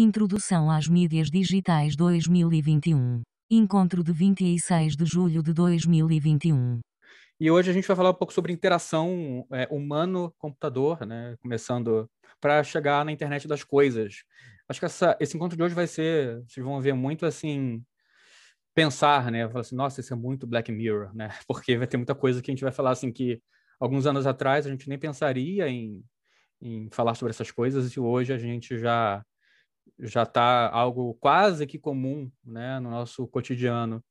Introdução às mídias digitais 2021. Encontro de 26 de julho de 2021. E hoje a gente vai falar um pouco sobre interação é, humano-computador, né? Começando para chegar na internet das coisas. Acho que essa, esse encontro de hoje vai ser, vocês vão ver muito assim, pensar, né? Falar assim, nossa, isso é muito Black Mirror, né? Porque vai ter muita coisa que a gente vai falar assim que alguns anos atrás a gente nem pensaria em, em falar sobre essas coisas e hoje a gente já já está algo quase que comum né, no nosso cotidiano.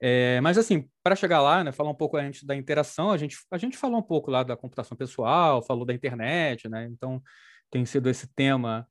É, mas, assim, para chegar lá, né, falar um pouco antes da interação, a gente, a gente falou um pouco lá da computação pessoal, falou da internet, né? Então, tem sido esse tema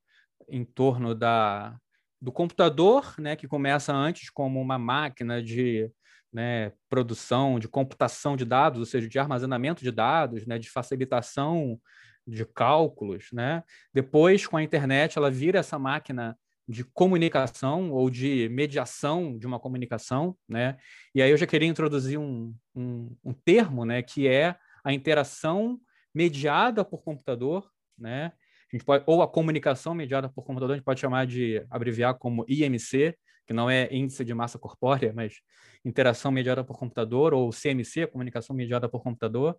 em torno da, do computador, né, que começa antes como uma máquina de né, produção, de computação de dados, ou seja, de armazenamento de dados, né, de facilitação de cálculos, né? Depois, com a internet, ela vira essa máquina de comunicação ou de mediação de uma comunicação, né? E aí eu já queria introduzir um, um, um termo, né? Que é a interação mediada por computador, né? A gente pode, ou a comunicação mediada por computador, a gente pode chamar de abreviar como IMC, que não é índice de massa corpórea, mas interação mediada por computador, ou CMC, comunicação mediada por computador.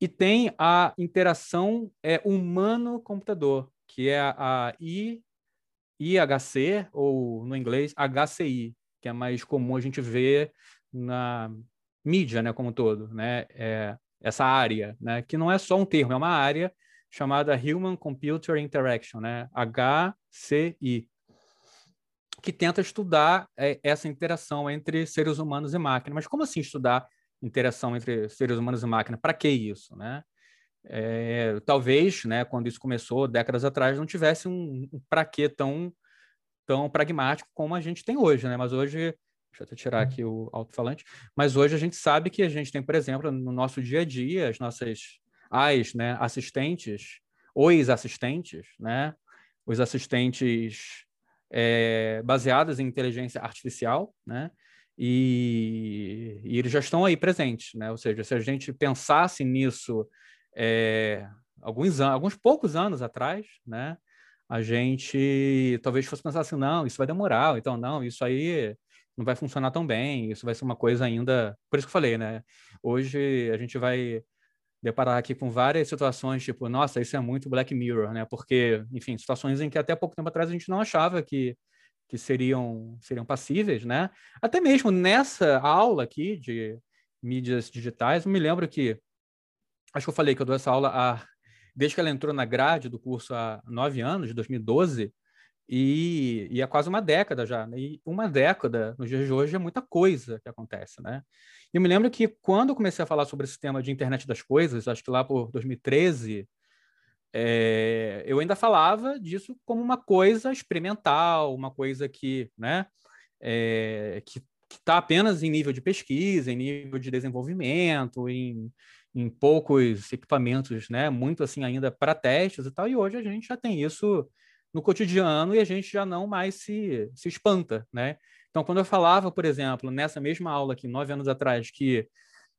E tem a interação é, humano-computador, que é a I, IHC, ou no inglês HCI, que é mais comum a gente ver na mídia, né, como um todo, né, é essa área, né, que não é só um termo, é uma área chamada Human Computer Interaction, né, HCI, que tenta estudar é, essa interação entre seres humanos e máquinas. Mas como assim estudar interação entre seres humanos e máquina. Para que isso, né? É, talvez, né, quando isso começou décadas atrás, não tivesse um, um para que tão tão pragmático como a gente tem hoje, né? Mas hoje, deixa eu até tirar aqui o alto-falante, mas hoje a gente sabe que a gente tem, por exemplo, no nosso dia a dia, as nossas as, né, assistentes, os assistentes, né? Os assistentes é, baseados em inteligência artificial, né? E, e, eles já estão aí presentes, né? Ou seja, se a gente pensasse nisso é, alguns anos, alguns poucos anos atrás, né? A gente talvez fosse pensar assim, não, isso vai demorar, então não, isso aí não vai funcionar tão bem, isso vai ser uma coisa ainda. Por isso que eu falei, né? Hoje a gente vai deparar aqui com várias situações, tipo, nossa, isso é muito Black Mirror, né? Porque, enfim, situações em que até pouco tempo atrás a gente não achava que que seriam, seriam passíveis, né? Até mesmo nessa aula aqui de mídias digitais, eu me lembro que, acho que eu falei que eu dou essa aula desde que ela entrou na grade do curso há nove anos, de 2012, e, e há quase uma década já. Né? E uma década, nos dias de hoje, é muita coisa que acontece, né? E eu me lembro que quando eu comecei a falar sobre esse tema de internet das coisas, acho que lá por 2013, é, eu ainda falava disso como uma coisa experimental, uma coisa que, né, é, que está apenas em nível de pesquisa, em nível de desenvolvimento, em, em poucos equipamentos, né, muito assim ainda para testes e tal. E hoje a gente já tem isso no cotidiano e a gente já não mais se, se espanta, né? Então, quando eu falava, por exemplo, nessa mesma aula aqui, nove anos atrás, que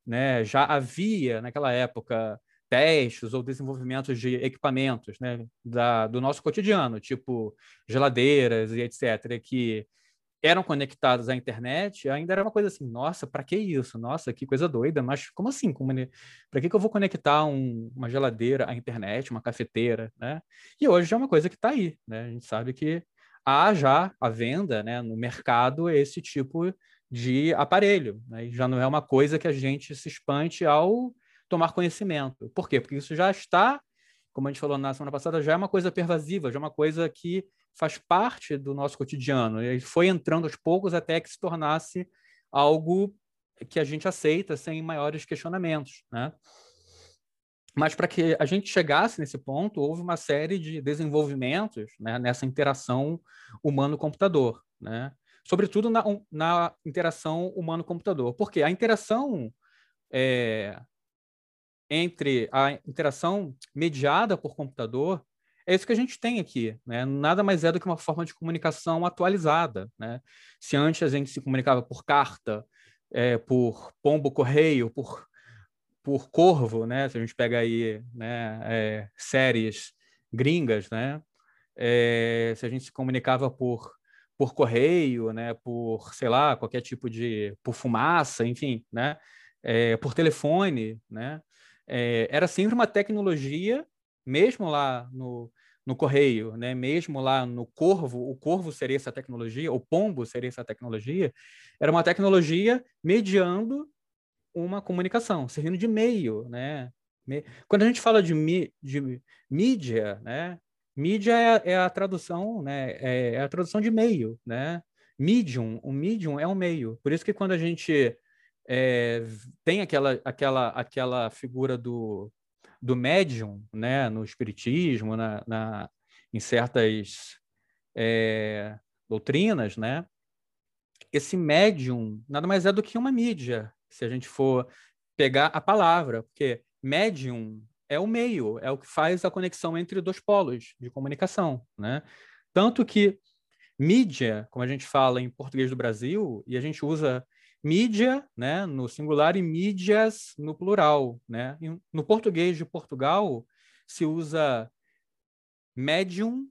né, já havia naquela época testes ou desenvolvimentos de equipamentos né, da, do nosso cotidiano, tipo geladeiras e etc., que eram conectados à internet, ainda era uma coisa assim, nossa, para que isso? Nossa, que coisa doida, mas como assim? Para que, que eu vou conectar um, uma geladeira à internet, uma cafeteira, né? E hoje é uma coisa que está aí, né? A gente sabe que há já à venda né, no mercado esse tipo de aparelho, né? E já não é uma coisa que a gente se espante ao tomar conhecimento. Por quê? Porque isso já está, como a gente falou na semana passada, já é uma coisa pervasiva, já é uma coisa que faz parte do nosso cotidiano. E foi entrando aos poucos até que se tornasse algo que a gente aceita sem maiores questionamentos, né? Mas para que a gente chegasse nesse ponto, houve uma série de desenvolvimentos né, nessa interação humano-computador, né? sobretudo na, na interação humano-computador. Porque a interação é, entre a interação mediada por computador é isso que a gente tem aqui, né? Nada mais é do que uma forma de comunicação atualizada, né? Se antes a gente se comunicava por carta, é, por pombo correio, por por corvo, né? Se a gente pega aí, né, é, séries gringas, né? é, se a gente se comunicava por por correio, né, por sei lá qualquer tipo de por fumaça, enfim, né, é, por telefone, né, é, era sempre uma tecnologia, mesmo lá no, no correio, né, mesmo lá no corvo, o corvo seria essa tecnologia, o pombo seria essa tecnologia, era uma tecnologia mediando uma comunicação, servindo de meio, né? Quando a gente fala de, de mídia, né, Mídia é, é a tradução, né? É, é, a tradução de meio, né? Medium, o medium é um meio. Por isso que quando a gente é, tem aquela, aquela, aquela figura do, do médium, né? No espiritismo, na, na em certas é, doutrinas, né? Esse médium nada mais é do que uma mídia, se a gente for pegar a palavra, porque médium é o meio, é o que faz a conexão entre dois polos de comunicação, né? Tanto que mídia, como a gente fala em português do Brasil, e a gente usa mídia, né, no singular e mídias no plural, né? No português de Portugal se usa medium,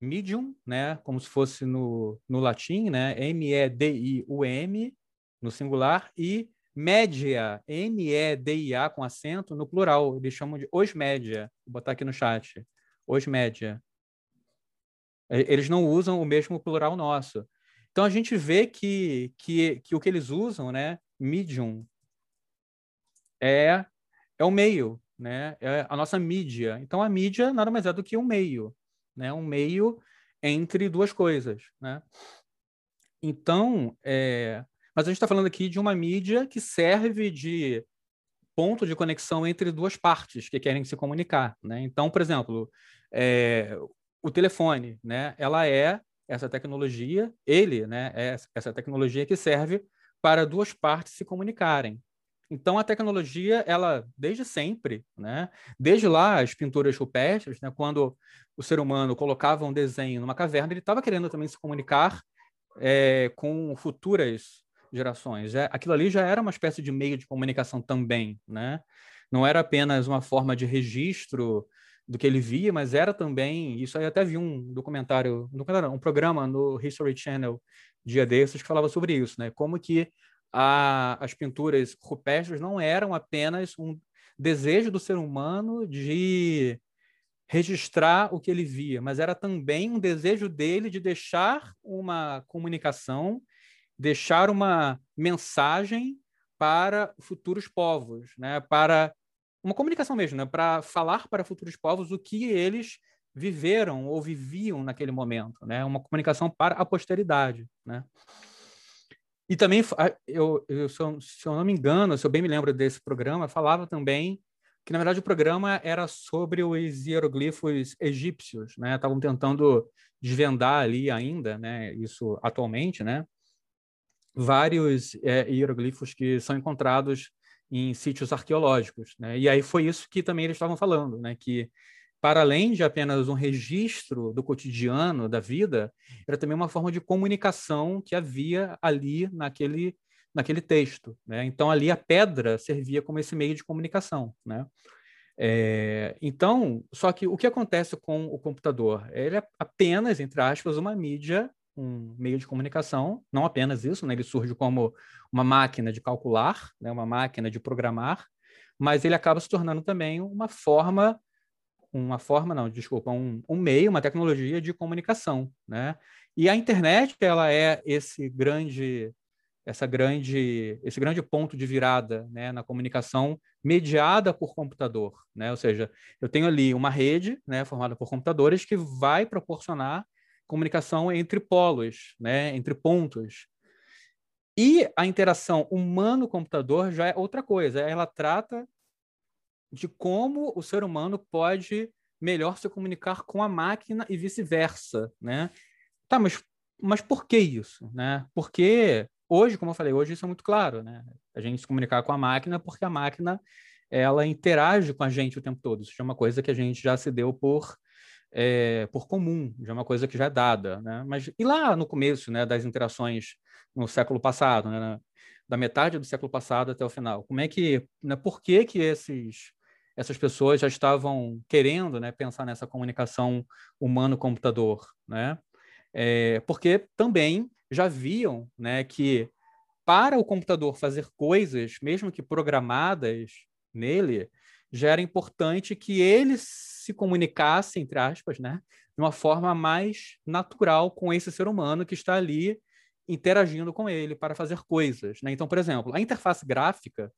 medium, né, como se fosse no, no latim, né, M E D I U M no singular e média, M-E-D-I-A com acento, no plural. Eles chamam de os média. Vou botar aqui no chat. Os média. Eles não usam o mesmo plural nosso. Então a gente vê que, que, que o que eles usam, né, medium, é, é o meio, né? É a nossa mídia. Então a mídia nada mais é do que um meio, né? Um meio entre duas coisas, né? Então, é, mas a gente está falando aqui de uma mídia que serve de ponto de conexão entre duas partes que querem se comunicar. Né? Então, por exemplo, é, o telefone, né? ela é essa tecnologia, ele né? é essa tecnologia que serve para duas partes se comunicarem. Então, a tecnologia, ela, desde sempre, né? desde lá, as pinturas rupestres, né? quando o ser humano colocava um desenho numa caverna, ele estava querendo também se comunicar é, com futuras gerações. É, aquilo ali já era uma espécie de meio de comunicação também, né? Não era apenas uma forma de registro do que ele via, mas era também, isso aí até vi um documentário, um, documentário, um programa no History Channel dia desses que falava sobre isso, né? Como que a, as pinturas rupestres não eram apenas um desejo do ser humano de registrar o que ele via, mas era também um desejo dele de deixar uma comunicação deixar uma mensagem para futuros povos, né? para uma comunicação mesmo, né? para falar para futuros povos o que eles viveram ou viviam naquele momento, né? uma comunicação para a posteridade. Né? E também, eu, eu, se, eu, se eu não me engano, se eu bem me lembro desse programa, falava também que, na verdade, o programa era sobre os hieroglifos egípcios, né? Estavam tentando desvendar ali ainda, né? Isso atualmente, né? vários é, hieroglifos que são encontrados em sítios arqueológicos. Né? E aí foi isso que também eles estavam falando, né? que para além de apenas um registro do cotidiano da vida, era também uma forma de comunicação que havia ali naquele, naquele texto. Né? Então, ali a pedra servia como esse meio de comunicação. Né? É, então, só que o que acontece com o computador? Ele é apenas, entre aspas, uma mídia um meio de comunicação, não apenas isso, né? ele surge como uma máquina de calcular, né? uma máquina de programar, mas ele acaba se tornando também uma forma, uma forma, não, desculpa, um, um meio, uma tecnologia de comunicação, né? E a internet, ela é esse grande, essa grande, esse grande ponto de virada, né, na comunicação mediada por computador, né? Ou seja, eu tenho ali uma rede, né, formada por computadores que vai proporcionar comunicação entre polos, né, entre pontos. E a interação humano-computador já é outra coisa. Ela trata de como o ser humano pode melhor se comunicar com a máquina e vice-versa, né? Tá, mas, mas por que isso, né? Porque hoje, como eu falei, hoje isso é muito claro, né? A gente se comunicar com a máquina porque a máquina ela interage com a gente o tempo todo. Isso é uma coisa que a gente já se deu por é, por comum, já é uma coisa que já é dada. Né? Mas e lá no começo né, das interações no século passado, né, da metade do século passado até o final, como é que, né, por que que esses essas pessoas já estavam querendo né, pensar nessa comunicação humano-computador, né? É, porque também já viam né, que para o computador fazer coisas, mesmo que programadas nele, já era importante que ele se comunicasse, entre aspas, né, de uma forma mais natural com esse ser humano que está ali interagindo com ele para fazer coisas. Né? Então, por exemplo, a interface gráfica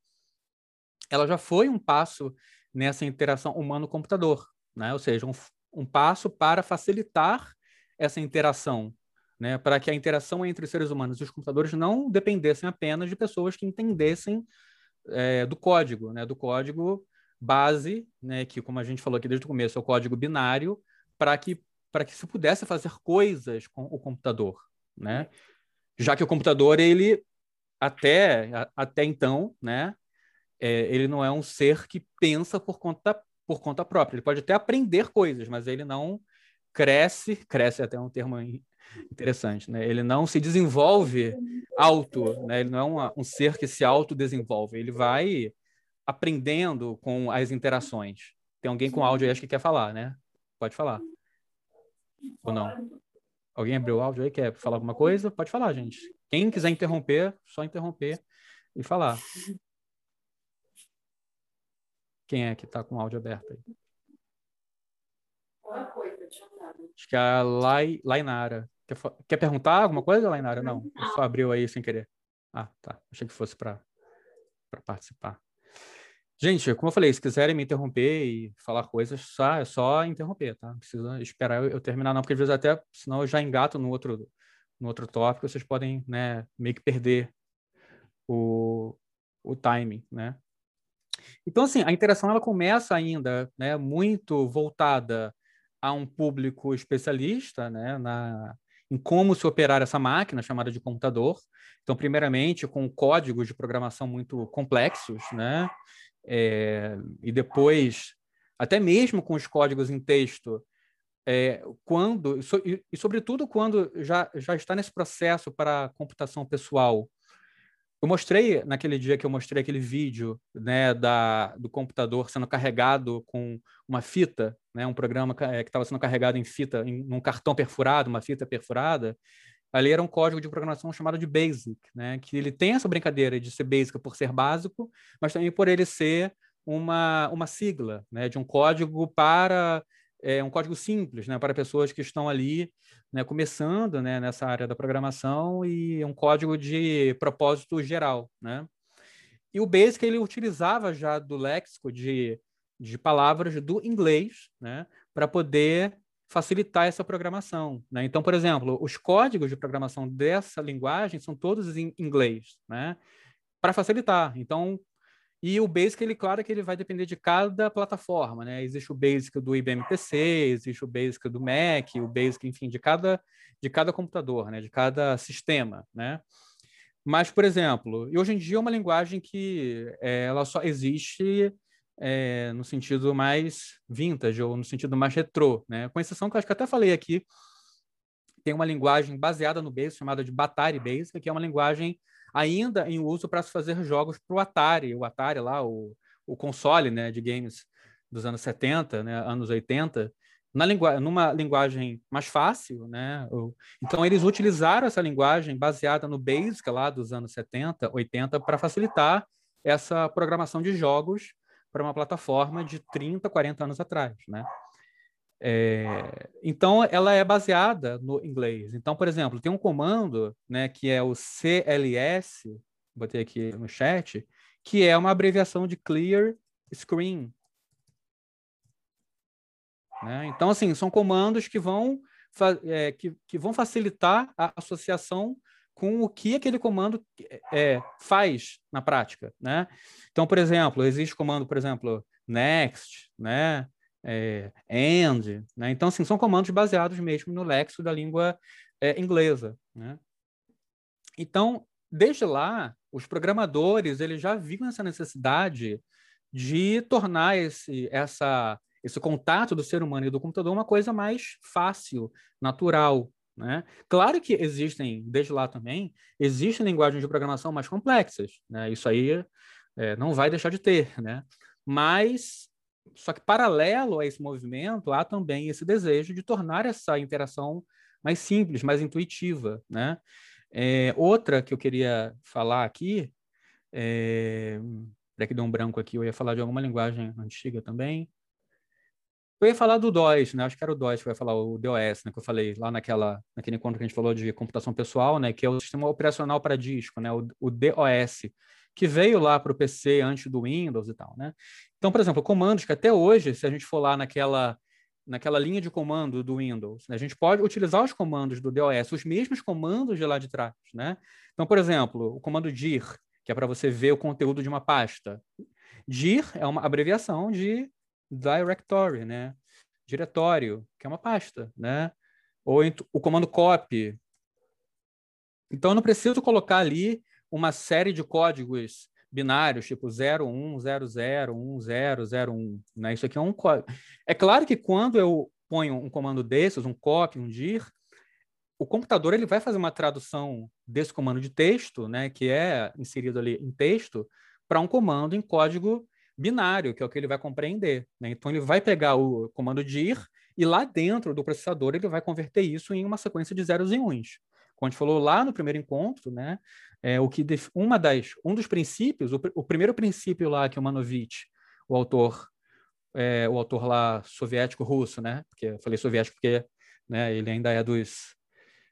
ela já foi um passo nessa interação humano-computador, né? ou seja, um, um passo para facilitar essa interação, né? para que a interação entre os seres humanos e os computadores não dependessem apenas de pessoas que entendessem é, do código, né? do código base, né? que, como a gente falou aqui desde o começo, é o código binário, para que, para que se pudesse fazer coisas com o computador. Né? Já que o computador, ele, até, até então, né? É, ele não é um ser que pensa por conta, por conta própria. Ele pode até aprender coisas, mas ele não cresce, cresce é até um termo interessante, né? Ele não se desenvolve auto, né? Ele não é uma, um ser que se autodesenvolve. Ele vai aprendendo com as interações. Tem alguém com áudio aí acho que quer falar, né? Pode falar. Ou não? Alguém abriu o áudio aí, quer falar alguma coisa? Pode falar, gente. Quem quiser interromper, só interromper e falar. Quem é que está com o áudio aberto aí? Acho que é a Lai, Lainara. Quer, quer perguntar alguma coisa, Lainara? Não, só abriu aí sem querer. Ah, tá. Achei que fosse para participar. Gente, como eu falei, se quiserem me interromper e falar coisas, só, é só interromper, tá? Não precisa esperar eu, eu, terminar, não, porque às vezes até, senão eu já engato no outro, no outro tópico, vocês podem, né, meio que perder o, o timing, né? Então, assim, a interação ela começa ainda né, muito voltada a um público especialista né, na, em como se operar essa máquina chamada de computador. Então, primeiramente, com códigos de programação muito complexos, né? É, e depois, até mesmo com os códigos em texto, é, quando, e, sobretudo quando já, já está nesse processo para computação pessoal, eu mostrei naquele dia que eu mostrei aquele vídeo né, da, do computador sendo carregado com uma fita, né, um programa é, que estava sendo carregado em fita, em um cartão perfurado, uma fita perfurada. Ali era um código de programação chamado de BASIC, né, que ele tem essa brincadeira de ser BASIC por ser básico, mas também por ele ser uma, uma sigla né, de um código para é um código simples, né, para pessoas que estão ali, né, começando, né, nessa área da programação e um código de propósito geral, né? E o Basic ele utilizava já do léxico de, de palavras do inglês, né, para poder facilitar essa programação, né? Então, por exemplo, os códigos de programação dessa linguagem são todos em inglês, né? Para facilitar. Então, e o Basic, ele, claro que ele vai depender de cada plataforma, né? Existe o Basic do IBM PC, existe o Basic do Mac, o Basic, enfim, de cada, de cada computador, né? De cada sistema, né? Mas, por exemplo, e hoje em dia é uma linguagem que é, ela só existe é, no sentido mais vintage ou no sentido mais retrô, né? Com exceção que eu acho que até falei aqui, tem uma linguagem baseada no Basic chamada de Batari Basic, que é uma linguagem ainda em uso para se fazer jogos para o Atari, o Atari lá, o, o console né, de games dos anos 70, né, anos 80, na lingu numa linguagem mais fácil, né? Então eles utilizaram essa linguagem baseada no Basic lá dos anos 70, 80 para facilitar essa programação de jogos para uma plataforma de 30, 40 anos atrás, né? É, então, ela é baseada no inglês. Então, por exemplo, tem um comando né, que é o CLS, botei aqui no chat, que é uma abreviação de Clear Screen. Né? Então, assim, são comandos que vão, é, que, que vão facilitar a associação com o que aquele comando é, faz na prática, né? Então, por exemplo, existe comando, por exemplo, next, né? É, and, né? Então, assim, são comandos baseados mesmo no léxico da língua é, inglesa, né? Então, desde lá, os programadores eles já viram essa necessidade de tornar esse, essa, esse contato do ser humano e do computador uma coisa mais fácil, natural. Né? Claro que existem, desde lá também, existem linguagens de programação mais complexas. Né? Isso aí é, não vai deixar de ter. Né? Mas só que paralelo a esse movimento, há também esse desejo de tornar essa interação mais simples, mais intuitiva, né? É, outra que eu queria falar aqui, é... que deu um branco aqui, eu ia falar de alguma linguagem antiga também. Eu ia falar do DOS, né? Acho que era o DOS que eu ia falar, o DOS, né? Que eu falei lá naquela, naquele encontro que a gente falou de computação pessoal, né? Que é o sistema operacional para disco, né? O, o DOS, que veio lá para o PC antes do Windows e tal, né? Então, por exemplo, comandos que até hoje, se a gente for lá naquela naquela linha de comando do Windows. Né? A gente pode utilizar os comandos do DOS, os mesmos comandos de lá de trás. Né? Então, por exemplo, o comando dir, que é para você ver o conteúdo de uma pasta. Dir é uma abreviação de directory, né? Diretório, que é uma pasta, né? Ou o comando copy. Então, eu não preciso colocar ali uma série de códigos binários, tipo 01001001, né? Isso aqui é um código. É claro que quando eu ponho um comando desses, um copy, um dir, o computador ele vai fazer uma tradução desse comando de texto, né, que é inserido ali em texto, para um comando em código binário, que é o que ele vai compreender. Né? Então ele vai pegar o comando dir e lá dentro do processador ele vai converter isso em uma sequência de zeros e uns. Como a gente falou lá no primeiro encontro, né, é, o que def... uma das um dos princípios, o, o, primeiro princípio lá que o Manovich, o autor, é, o autor lá soviético russo, né, porque eu falei soviético porque né, ele ainda é dos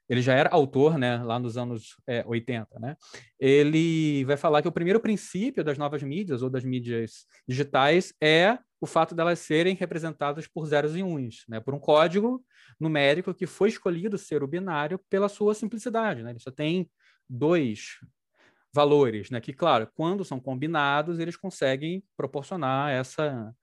ele já era autor, né, lá nos anos é, 80, né? Ele vai falar que o primeiro princípio das novas mídias ou das mídias digitais é o fato delas serem representadas por zeros e uns, né, por um código numérico que foi escolhido ser o binário pela sua simplicidade, né? Ele só tem dois valores, né? Que, claro, quando são combinados, eles conseguem proporcionar essa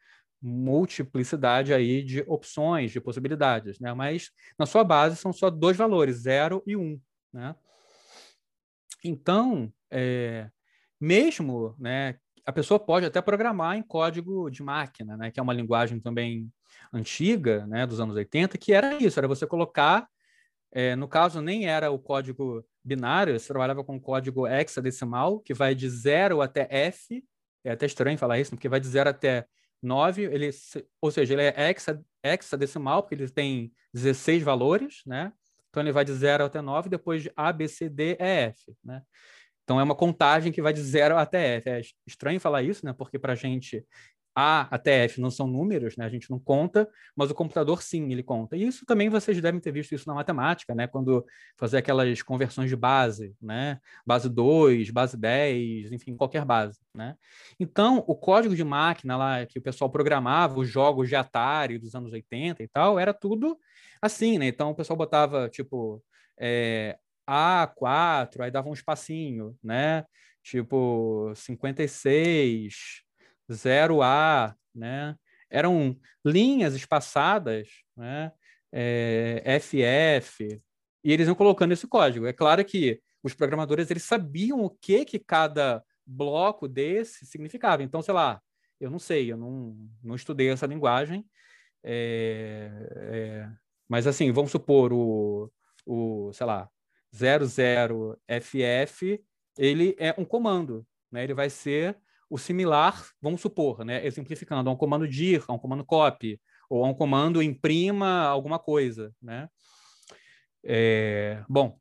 multiplicidade aí de opções, de possibilidades, né? Mas na sua base são só dois valores, zero e um, né? Então, é, mesmo, né, a pessoa pode até programar em código de máquina, né, que é uma linguagem também antiga, né, dos anos 80, que era isso, era você colocar, é, no caso nem era o código binário, você trabalhava com código hexadecimal, que vai de 0 até F, é até estranho falar isso, porque vai de 0 até 9, ele, ou seja, ele é hexa, hexadecimal, porque ele tem 16 valores, né? Então ele vai de 0 até 9, depois de A, B, C, D, E, F, né? Então é uma contagem que vai de 0 até F. É estranho falar isso, né? Porque para a gente a até F não são números, né? A gente não conta, mas o computador sim, ele conta. E isso também vocês devem ter visto isso na matemática, né? Quando fazer aquelas conversões de base, né? Base 2, base 10, enfim, qualquer base, né? Então, o código de máquina lá que o pessoal programava, os jogos de Atari dos anos 80 e tal, era tudo assim, né? Então, o pessoal botava, tipo, é, A4, aí dava um espacinho, né? Tipo, 56 0A, né? Eram linhas espaçadas, né? É, FF, e eles iam colocando esse código. É claro que os programadores eles sabiam o que que cada bloco desse significava. Então, sei lá, eu não sei, eu não, não estudei essa linguagem, é, é, mas assim, vamos supor o, o sei lá, 00FF, ele é um comando, né? Ele vai ser o similar, vamos supor, né, exemplificando, a um comando dir, a um comando copy, ou a um comando imprima alguma coisa, né? É, bom,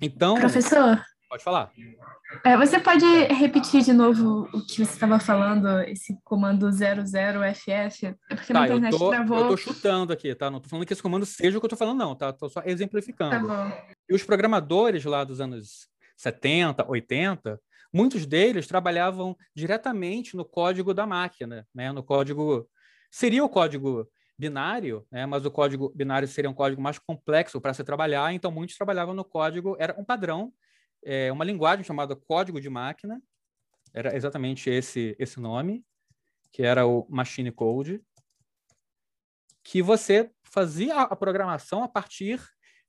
então... Professor? Pode falar. É, você pode repetir de novo o que você estava falando, esse comando 00FF? É porque tá, na internet eu tô, travou... Eu tô chutando aqui, tá? Não tô falando que esse comando seja o que eu tô falando, não, tá? Tô só exemplificando. Tá bom. E os programadores lá dos anos 70, 80, muitos deles trabalhavam diretamente no código da máquina, né? no código. Seria o código binário, né? mas o código binário seria um código mais complexo para se trabalhar, então muitos trabalhavam no código, era um padrão, é, uma linguagem chamada código de máquina, era exatamente esse, esse nome, que era o Machine Code, que você fazia a programação a partir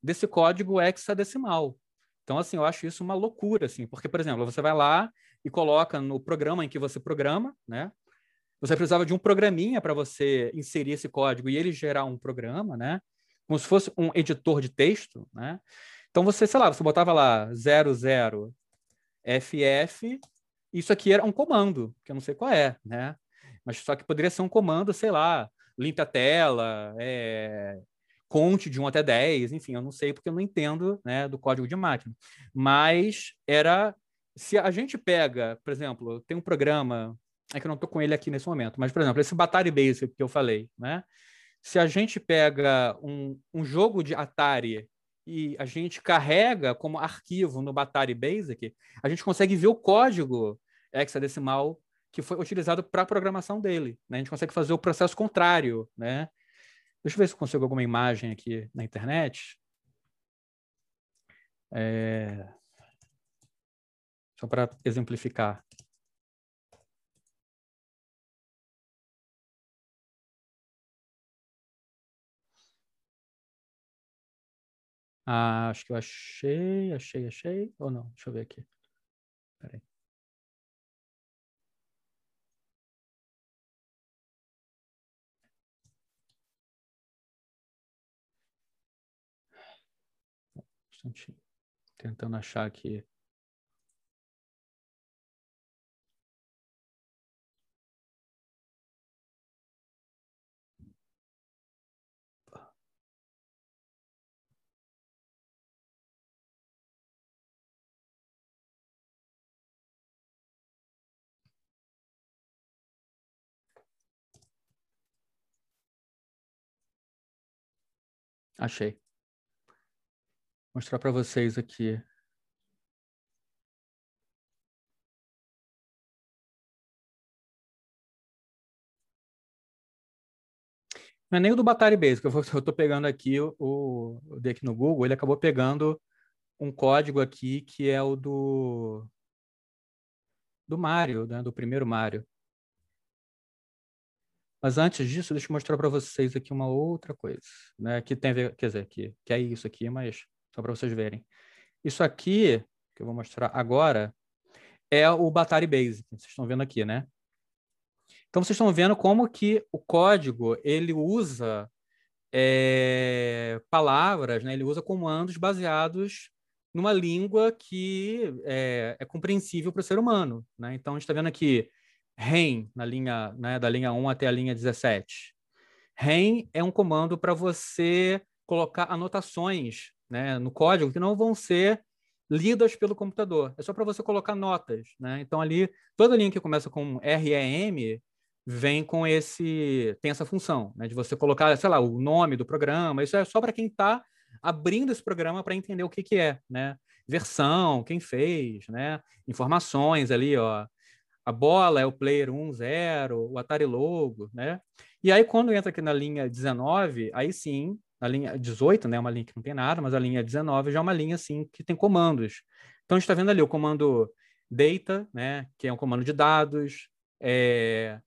desse código hexadecimal. Então, assim, eu acho isso uma loucura, assim, porque, por exemplo, você vai lá e coloca no programa em que você programa, né? Você precisava de um programinha para você inserir esse código e ele gerar um programa, né? Como se fosse um editor de texto, né? Então, você, sei lá, você botava lá 00FF, isso aqui era um comando, que eu não sei qual é, né? Mas só que poderia ser um comando, sei lá, limpe a tela, é, conte de 1 até 10, enfim, eu não sei porque eu não entendo né, do código de máquina. Mas era. Se a gente pega, por exemplo, tem um programa, é que eu não estou com ele aqui nesse momento, mas, por exemplo, esse Batari Basic que eu falei, né? Se a gente pega um, um jogo de Atari e a gente carrega como arquivo no Batari Basic, a gente consegue ver o código hexadecimal que foi utilizado para a programação dele. Né? A gente consegue fazer o processo contrário. Né? Deixa eu ver se eu consigo alguma imagem aqui na internet. É... Só para exemplificar. Ah, acho que eu achei, achei, achei. Ou não? Deixa eu ver aqui. Instantinho. Tentando achar aqui. Achei mostrar para vocês aqui. Não é nem o do Batari Basic, eu estou pegando aqui o, o dei aqui no Google, ele acabou pegando um código aqui que é o do do Mario, né, do primeiro Mario. Mas antes disso, deixa eu mostrar para vocês aqui uma outra coisa, né, que tem a ver, quer dizer, que, que é isso aqui, mas só para vocês verem. Isso aqui, que eu vou mostrar agora, é o Batari Basic. Vocês estão vendo aqui, né? Então, vocês estão vendo como que o código, ele usa é, palavras, né? ele usa comandos baseados numa língua que é, é compreensível para o ser humano. Né? Então, a gente está vendo aqui REN, na linha, né, da linha 1 até a linha 17. REN é um comando para você colocar anotações né, no código que não vão ser lidas pelo computador. É só para você colocar notas. Né? Então, ali, toda linha que começa com REM vem com esse. tem essa função, né, de você colocar, sei lá, o nome do programa. Isso é só para quem está abrindo esse programa para entender o que, que é. Né? Versão, quem fez, né? informações ali, ó. A bola é o player 1, 0, o Atari Logo, né? E aí, quando entra aqui na linha 19, aí sim, a linha 18, né, uma linha que não tem nada, mas a linha 19 já é uma linha assim que tem comandos. Então a gente está vendo ali o comando data, né, que é um comando de dados, é,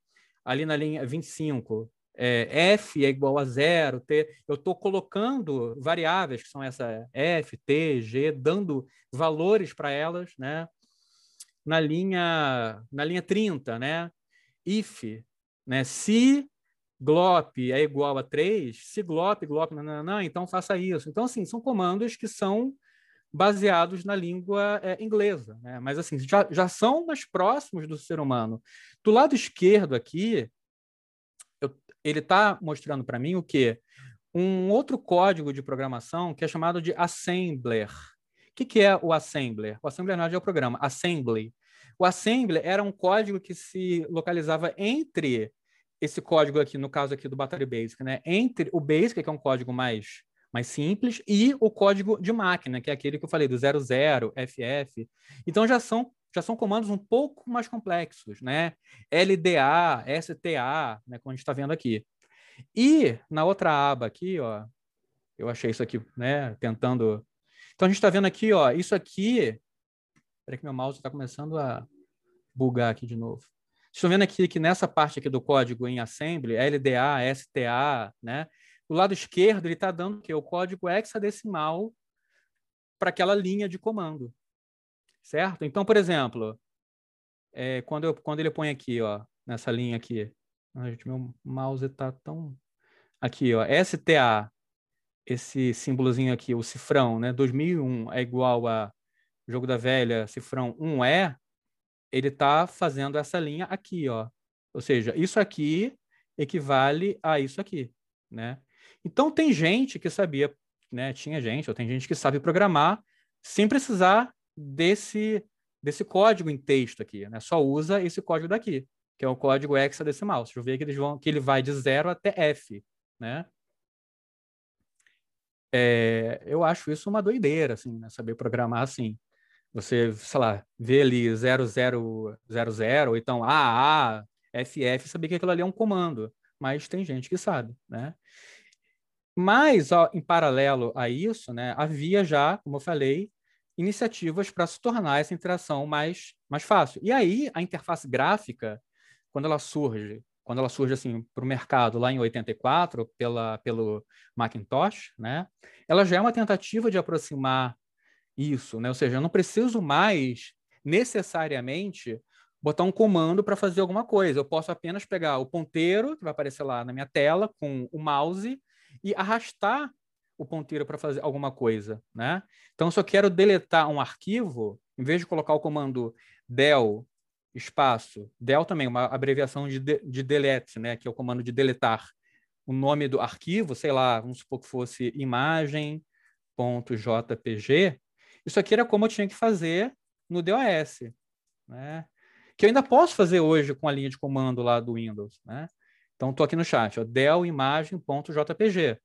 ali na linha 25, é, f é igual a zero, t, eu estou colocando variáveis que são essa f, t, g, dando valores para elas, né? Na linha na linha 30, né? If, né? Se glop é igual a 3, se glop, glop, não, então faça isso. Então, assim, são comandos que são baseados na língua é, inglesa, né? mas assim, já, já são mais próximos do ser humano. Do lado esquerdo aqui, eu, ele está mostrando para mim o quê? Um outro código de programação que é chamado de assembler. O que, que é o assembler? O assembler não é o programa, assembly. O assembly era um código que se localizava entre esse código aqui, no caso aqui do Battery Basic, né? Entre o Basic, que é um código mais, mais simples, e o código de máquina, que é aquele que eu falei, do 00, FF. Então já são já são comandos um pouco mais complexos, né? LDA, STA, né? Como a gente está vendo aqui. E na outra aba aqui, ó, eu achei isso aqui, né? Tentando. Então a gente está vendo aqui, ó, isso aqui. Espera que meu mouse está começando a bugar aqui de novo. Estou vendo aqui que nessa parte aqui do código em assembly, LDA, STA, né? O lado esquerdo ele está dando que o código hexadecimal para aquela linha de comando, certo? Então, por exemplo, é, quando, eu, quando ele põe aqui, ó, nessa linha aqui, gente, meu mouse está tão aqui, ó, STA, esse símbolozinho aqui, o cifrão, né? 2001 é igual a jogo da velha, cifrão 1E, ele está fazendo essa linha aqui, ó. Ou seja, isso aqui equivale a isso aqui, né? Então tem gente que sabia, né? Tinha gente, ou tem gente que sabe programar sem precisar desse desse código em texto aqui, né? Só usa esse código daqui, que é o código hexadecimal. Vocês vão ver que, eles vão, que ele vai de 0 até F, né? É, eu acho isso uma doideira, assim, né? saber programar assim. Você, sei lá, vê ali 0000, ou então AA, FF, saber que aquilo ali é um comando. Mas tem gente que sabe, né? Mas, ó, em paralelo a isso, né, havia já, como eu falei, iniciativas para se tornar essa interação mais, mais fácil. E aí, a interface gráfica, quando ela surge, quando ela surge assim para o mercado lá em 84 pela pelo Macintosh, né? Ela já é uma tentativa de aproximar isso, né? Ou seja, eu não preciso mais necessariamente botar um comando para fazer alguma coisa. Eu posso apenas pegar o ponteiro que vai aparecer lá na minha tela com o mouse e arrastar o ponteiro para fazer alguma coisa, né? Então, se eu quero deletar um arquivo, em vez de colocar o comando del espaço, del também, uma abreviação de, de, de delete, né, que é o comando de deletar o nome do arquivo, sei lá, vamos supor que fosse imagem.jpg, isso aqui era como eu tinha que fazer no DOS, né? Que eu ainda posso fazer hoje com a linha de comando lá do Windows, né? Então, estou aqui no chat, ó, del imagem.jpg.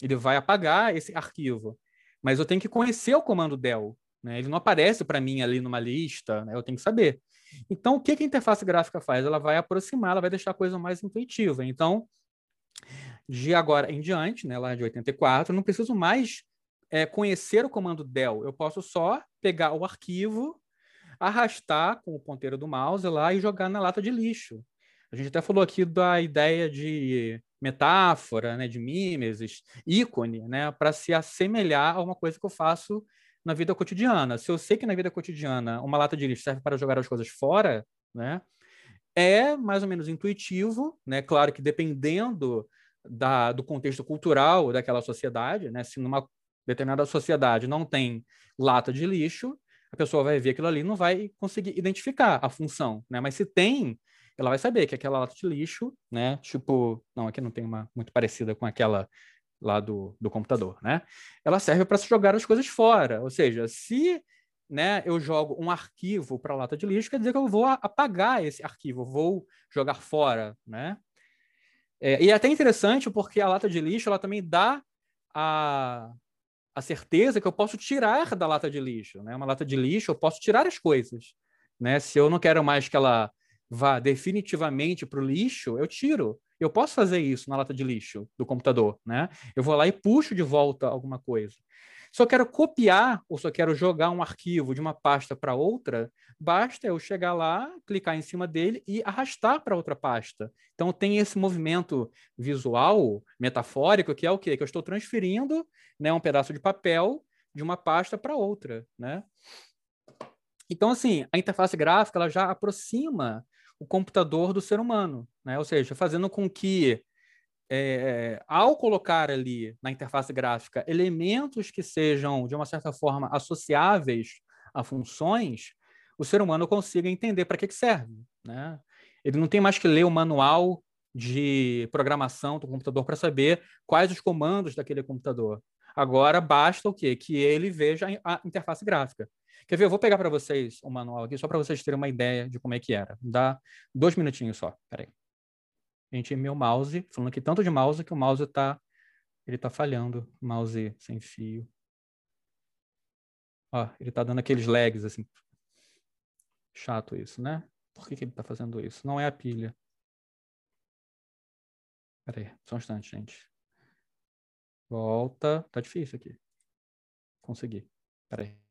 Ele vai apagar esse arquivo, mas eu tenho que conhecer o comando del, né? Ele não aparece para mim ali numa lista, né? eu tenho que saber. Então, o que, que a interface gráfica faz? Ela vai aproximar, ela vai deixar a coisa mais intuitiva. Então, de agora em diante, né, lá de 84, eu não preciso mais é, conhecer o comando del. Eu posso só pegar o arquivo, arrastar com o ponteiro do mouse lá e jogar na lata de lixo. A gente até falou aqui da ideia de metáfora, né, de mimesis, ícone, né, para se assemelhar a uma coisa que eu faço na vida cotidiana. Se eu sei que na vida cotidiana uma lata de lixo serve para jogar as coisas fora, né? É mais ou menos intuitivo, né? Claro que dependendo da, do contexto cultural daquela sociedade, né? Se numa determinada sociedade não tem lata de lixo, a pessoa vai ver aquilo ali e não vai conseguir identificar a função, né? Mas se tem, ela vai saber que aquela lata de lixo, né? Tipo, não, aqui não tem uma muito parecida com aquela lá do, do computador, né? Ela serve para se jogar as coisas fora. Ou seja, se né, eu jogo um arquivo para a lata de lixo, quer dizer que eu vou apagar esse arquivo, vou jogar fora, né? É, e é até interessante porque a lata de lixo ela também dá a, a certeza que eu posso tirar da lata de lixo, né? Uma lata de lixo eu posso tirar as coisas, né? Se eu não quero mais que ela vá definitivamente para o lixo, eu tiro. Eu posso fazer isso na lata de lixo do computador, né? Eu vou lá e puxo de volta alguma coisa. Se eu quero copiar ou se eu quero jogar um arquivo de uma pasta para outra, basta eu chegar lá, clicar em cima dele e arrastar para outra pasta. Então tem esse movimento visual, metafórico, que é o quê? Que eu estou transferindo né, um pedaço de papel de uma pasta para outra, né? Então, assim, a interface gráfica ela já aproxima o computador do ser humano, né? Ou seja, fazendo com que é, ao colocar ali na interface gráfica elementos que sejam de uma certa forma associáveis a funções, o ser humano consiga entender para que, que serve, né? Ele não tem mais que ler o manual de programação do computador para saber quais os comandos daquele computador. Agora basta o quê? Que ele veja a interface gráfica. Quer ver? Eu vou pegar para vocês o manual aqui, só para vocês terem uma ideia de como é que era. Dá dois minutinhos só. Peraí. Gente, meu mouse, falando aqui tanto de mouse que o mouse está ele tá falhando. Mouse sem fio. Ó, ele está dando aqueles lags assim. Chato isso, né? Por que, que ele está fazendo isso? Não é a pilha. Peraí, só um instante, gente. Volta. Tá difícil aqui. Consegui. Peraí.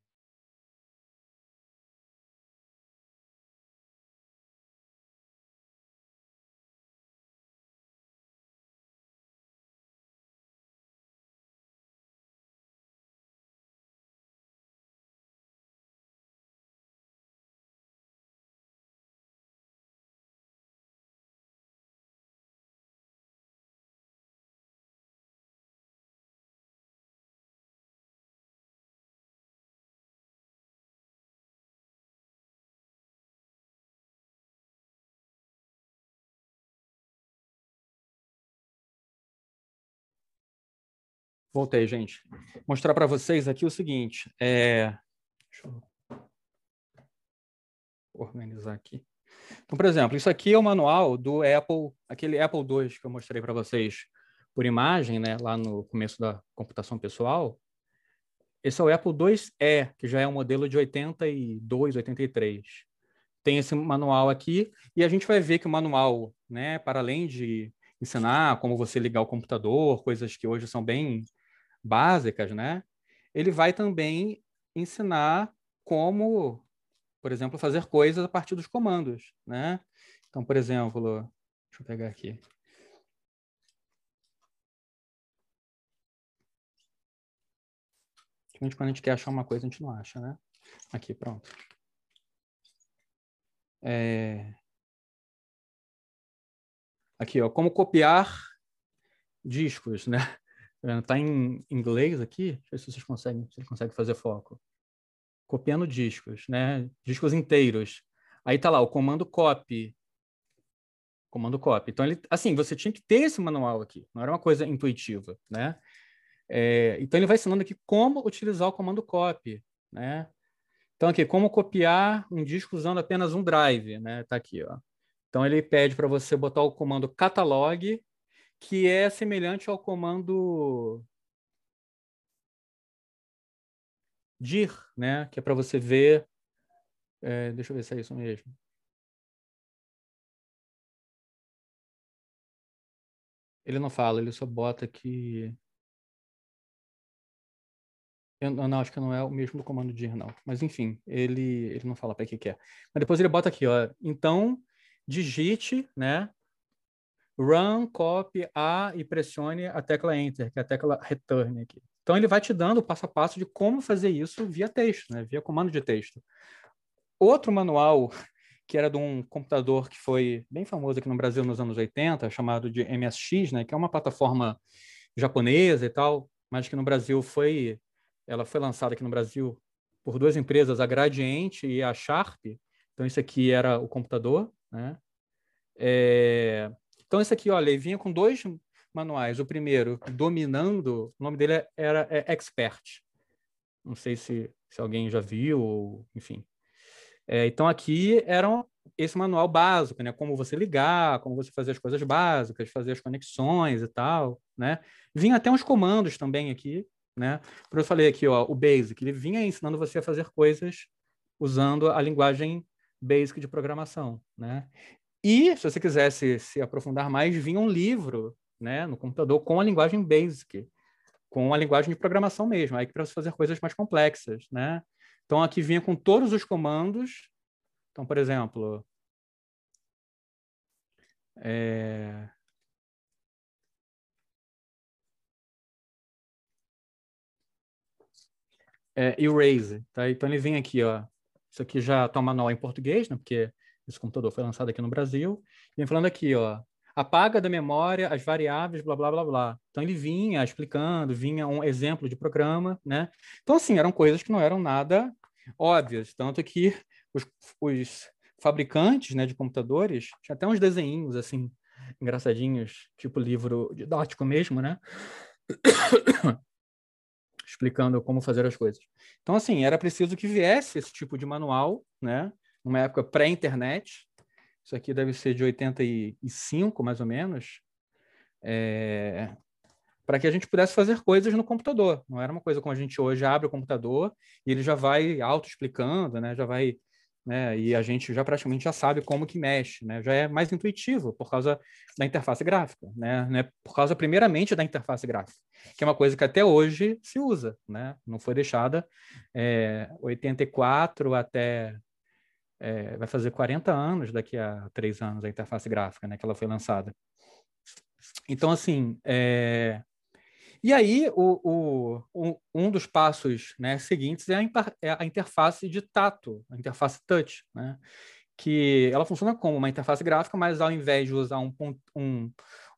Voltei, gente. Mostrar para vocês aqui o seguinte. É... Deixa eu organizar aqui. Então, por exemplo, isso aqui é o manual do Apple, aquele Apple II que eu mostrei para vocês por imagem, né, lá no começo da computação pessoal. Esse é o Apple IIe, que já é um modelo de 82, 83. Tem esse manual aqui e a gente vai ver que o manual, né, para além de ensinar como você ligar o computador, coisas que hoje são bem básicas, né? Ele vai também ensinar como, por exemplo, fazer coisas a partir dos comandos, né? Então, por exemplo, deixa eu pegar aqui. Quando a gente quer achar uma coisa, a gente não acha, né? Aqui, pronto. É... Aqui, ó, como copiar discos, né? Está em inglês aqui. Deixa eu ver se vocês conseguem, se vocês conseguem fazer foco. Copiando discos, né? Discos inteiros. Aí tá lá o comando copy. Comando copy. Então, ele, assim, você tinha que ter esse manual aqui. Não era uma coisa intuitiva, né? É, então, ele vai ensinando aqui como utilizar o comando copy, né? Então, aqui, como copiar um disco usando apenas um drive, né? Tá aqui, ó. Então, ele pede para você botar o comando catalog que é semelhante ao comando dir, né? Que é para você ver. É, deixa eu ver se é isso mesmo. Ele não fala, ele só bota que. Eu, não, acho que não é o mesmo do comando dir, não. Mas enfim, ele, ele não fala para que, que é. Mas depois ele bota aqui, ó. Então, digite, né? Run, copy, A e pressione a tecla Enter, que é a tecla return aqui. Então, ele vai te dando o passo a passo de como fazer isso via texto, né? via comando de texto. Outro manual, que era de um computador que foi bem famoso aqui no Brasil nos anos 80, chamado de MSX, né? que é uma plataforma japonesa e tal, mas que no Brasil foi, ela foi lançada aqui no Brasil por duas empresas, a Gradiente e a Sharp. Então, isso aqui era o computador, né? É... Então, esse aqui, olha, ele vinha com dois manuais. O primeiro, dominando, o nome dele era é Expert. Não sei se, se alguém já viu, ou, enfim. É, então, aqui era esse manual básico, né? Como você ligar, como você fazer as coisas básicas, fazer as conexões e tal, né? Vinha até uns comandos também aqui, né? Por eu falei aqui, ó, o Basic, ele vinha ensinando você a fazer coisas usando a linguagem Basic de programação, né? E, se você quisesse se aprofundar mais, vinha um livro né, no computador com a linguagem BASIC, com a linguagem de programação mesmo, aí para você fazer coisas mais complexas. Né? Então, aqui vinha com todos os comandos. Então, por exemplo, é... É, erase, tá? Então ele vem aqui, ó. Isso aqui já está manual em português, né? Porque esse computador foi lançado aqui no Brasil. Vem falando aqui, ó, apaga da memória as variáveis, blá, blá, blá, blá. Então, ele vinha explicando, vinha um exemplo de programa, né? Então, assim, eram coisas que não eram nada óbvias. Tanto que os, os fabricantes né, de computadores tinha até uns desenhinhos, assim, engraçadinhos, tipo livro didático mesmo, né? Explicando como fazer as coisas. Então, assim, era preciso que viesse esse tipo de manual, né? Numa época pré-internet. Isso aqui deve ser de 85, mais ou menos. É, para que a gente pudesse fazer coisas no computador. Não era uma coisa como a gente hoje abre o computador e ele já vai auto-explicando, né? já vai né? E a gente já praticamente já sabe como que mexe, né? Já é mais intuitivo por causa da interface gráfica, né? né? Por causa primeiramente da interface gráfica, que é uma coisa que até hoje se usa, né? Não foi deixada é, 84 até é, vai fazer 40 anos daqui a três anos a interface gráfica, né, que ela foi lançada. Então, assim, é... e aí o, o, um dos passos né, seguintes é a, é a, interface de tato, a interface touch, né, que ela funciona como uma interface gráfica, mas ao invés de usar um, um,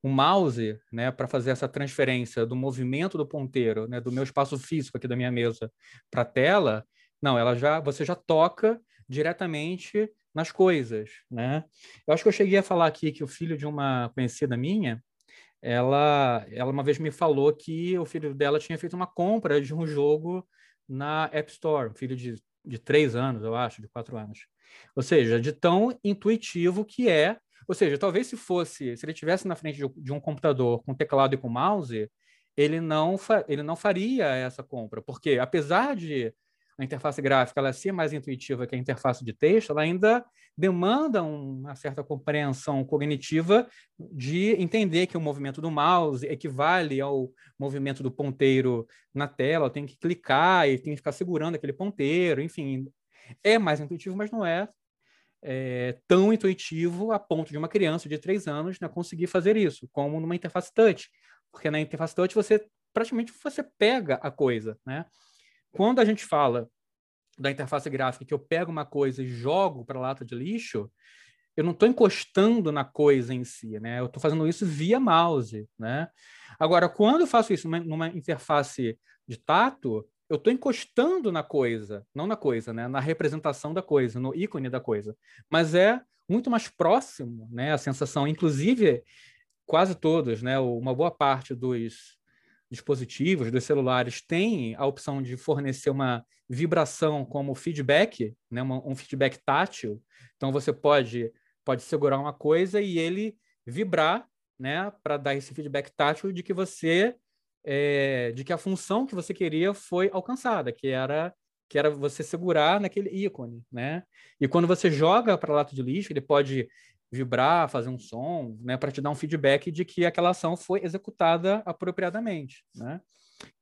um mouse né, para fazer essa transferência do movimento do ponteiro, né, do meu espaço físico aqui da minha mesa para a tela, não, ela já você já toca diretamente nas coisas, né? Eu acho que eu cheguei a falar aqui que o filho de uma conhecida minha, ela, ela uma vez me falou que o filho dela tinha feito uma compra de um jogo na App Store, filho de, de três anos, eu acho, de quatro anos. Ou seja, de tão intuitivo que é. Ou seja, talvez se fosse, se ele tivesse na frente de, de um computador com teclado e com mouse, ele não, ele não faria essa compra, porque apesar de a interface gráfica ela ser mais intuitiva que a interface de texto, ela ainda demanda uma certa compreensão cognitiva de entender que o movimento do mouse equivale ao movimento do ponteiro na tela, tem que clicar e tem que ficar segurando aquele ponteiro, enfim, é mais intuitivo, mas não é, é tão intuitivo a ponto de uma criança de três anos né, conseguir fazer isso, como numa interface touch, porque na interface touch você praticamente você pega a coisa, né? Quando a gente fala da interface gráfica que eu pego uma coisa e jogo para a lata de lixo, eu não estou encostando na coisa em si, né? Eu estou fazendo isso via mouse, né? Agora, quando eu faço isso numa, numa interface de tato, eu estou encostando na coisa, não na coisa, né? Na representação da coisa, no ícone da coisa. Mas é muito mais próximo, né? A sensação, inclusive, quase todos, né? Uma boa parte dos dispositivos, dos celulares, têm a opção de fornecer uma vibração como feedback, né, um feedback tátil. Então você pode pode segurar uma coisa e ele vibrar, né, para dar esse feedback tátil de que você é, de que a função que você queria foi alcançada, que era que era você segurar naquele ícone, né? E quando você joga para lata de lixo, ele pode vibrar, fazer um som, né, para te dar um feedback de que aquela ação foi executada apropriadamente, né?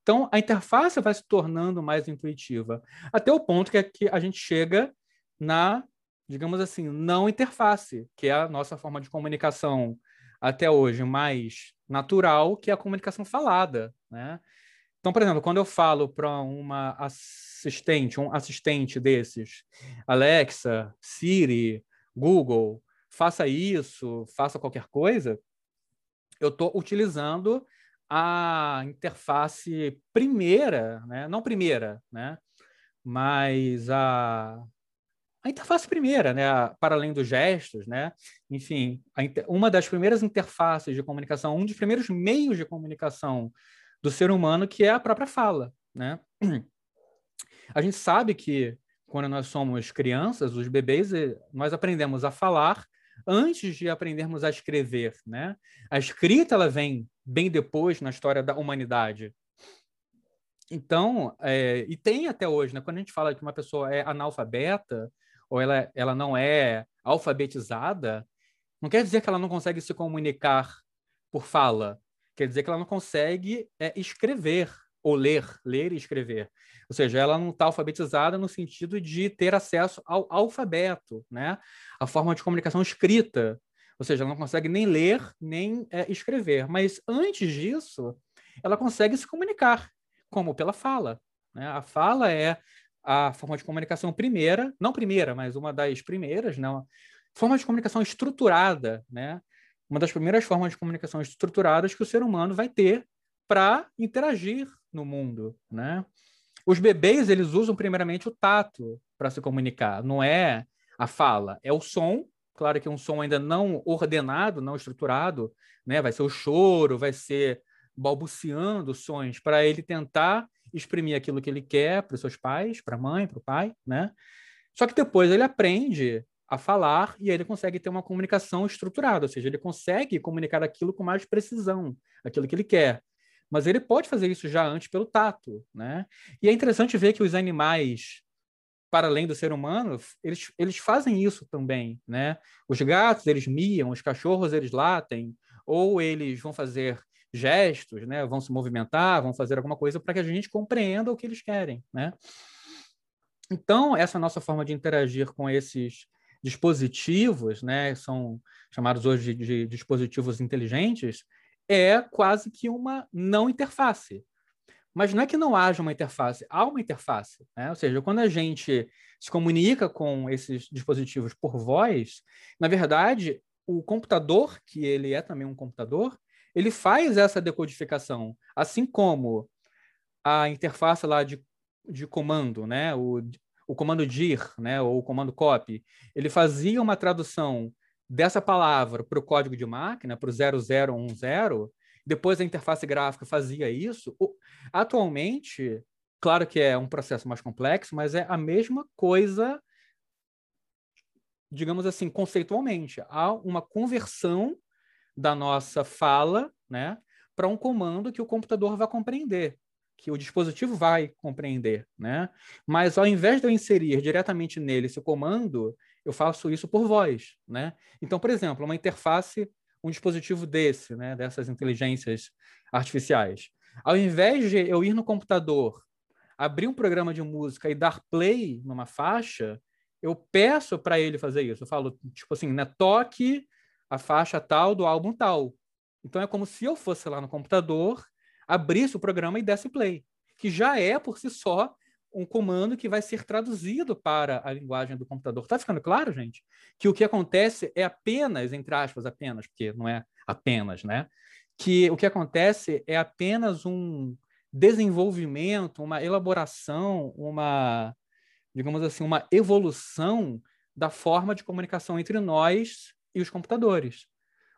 Então, a interface vai se tornando mais intuitiva, até o ponto que, que a gente chega na, digamos assim, não interface, que é a nossa forma de comunicação até hoje mais natural, que é a comunicação falada, né? Então, por exemplo, quando eu falo para uma assistente, um assistente desses, Alexa, Siri, Google, faça isso, faça qualquer coisa, eu estou utilizando a interface primeira, né? não primeira, né? mas a, a interface primeira, né? para além dos gestos, né? enfim, uma das primeiras interfaces de comunicação, um dos primeiros meios de comunicação do ser humano, que é a própria fala. Né? A gente sabe que quando nós somos crianças, os bebês, nós aprendemos a falar antes de aprendermos a escrever, né? A escrita ela vem bem depois na história da humanidade. Então, é, e tem até hoje, né? Quando a gente fala que uma pessoa é analfabeta ou ela, ela não é alfabetizada, não quer dizer que ela não consegue se comunicar por fala. Quer dizer que ela não consegue é, escrever ou ler, ler e escrever. Ou seja, ela não está alfabetizada no sentido de ter acesso ao alfabeto, né? A forma de comunicação escrita. Ou seja, ela não consegue nem ler, nem é, escrever. Mas antes disso, ela consegue se comunicar, como pela fala. Né? A fala é a forma de comunicação primeira, não primeira, mas uma das primeiras, não, forma de comunicação estruturada, né? Uma das primeiras formas de comunicação estruturadas que o ser humano vai ter para interagir no mundo, né? Os bebês, eles usam primeiramente o tato para se comunicar, não é a fala, é o som, claro que um som ainda não ordenado, não estruturado, né? Vai ser o choro, vai ser balbuciando sons para ele tentar exprimir aquilo que ele quer para os seus pais, para a mãe, para o pai, né? Só que depois ele aprende a falar e ele consegue ter uma comunicação estruturada, ou seja, ele consegue comunicar aquilo com mais precisão, aquilo que ele quer mas ele pode fazer isso já antes pelo tato, né? E é interessante ver que os animais, para além do ser humano, eles, eles fazem isso também, né? Os gatos, eles miam, os cachorros, eles latem, ou eles vão fazer gestos, né? Vão se movimentar, vão fazer alguma coisa para que a gente compreenda o que eles querem, né? Então, essa nossa forma de interagir com esses dispositivos, né, são chamados hoje de, de dispositivos inteligentes, é quase que uma não interface. Mas não é que não haja uma interface, há uma interface. Né? Ou seja, quando a gente se comunica com esses dispositivos por voz, na verdade, o computador, que ele é também um computador, ele faz essa decodificação, assim como a interface lá de, de comando, né? o, o comando dir, né? ou o comando copy, ele fazia uma tradução dessa palavra para o código de máquina, para o 0010, depois a interface gráfica fazia isso. Atualmente, claro que é um processo mais complexo, mas é a mesma coisa, digamos assim, conceitualmente. Há uma conversão da nossa fala, né, para um comando que o computador vai compreender, que o dispositivo vai compreender, né? Mas ao invés de eu inserir diretamente nele esse comando, eu faço isso por voz, né? Então, por exemplo, uma interface, um dispositivo desse, né, dessas inteligências artificiais, ao invés de eu ir no computador, abrir um programa de música e dar play numa faixa, eu peço para ele fazer isso. Eu falo, tipo assim, né, toque a faixa tal do álbum tal. Então é como se eu fosse lá no computador, abrisse o programa e desse play, que já é por si só um comando que vai ser traduzido para a linguagem do computador. Está ficando claro, gente? Que o que acontece é apenas, entre aspas, apenas, porque não é apenas, né? Que o que acontece é apenas um desenvolvimento, uma elaboração, uma, digamos assim, uma evolução da forma de comunicação entre nós e os computadores.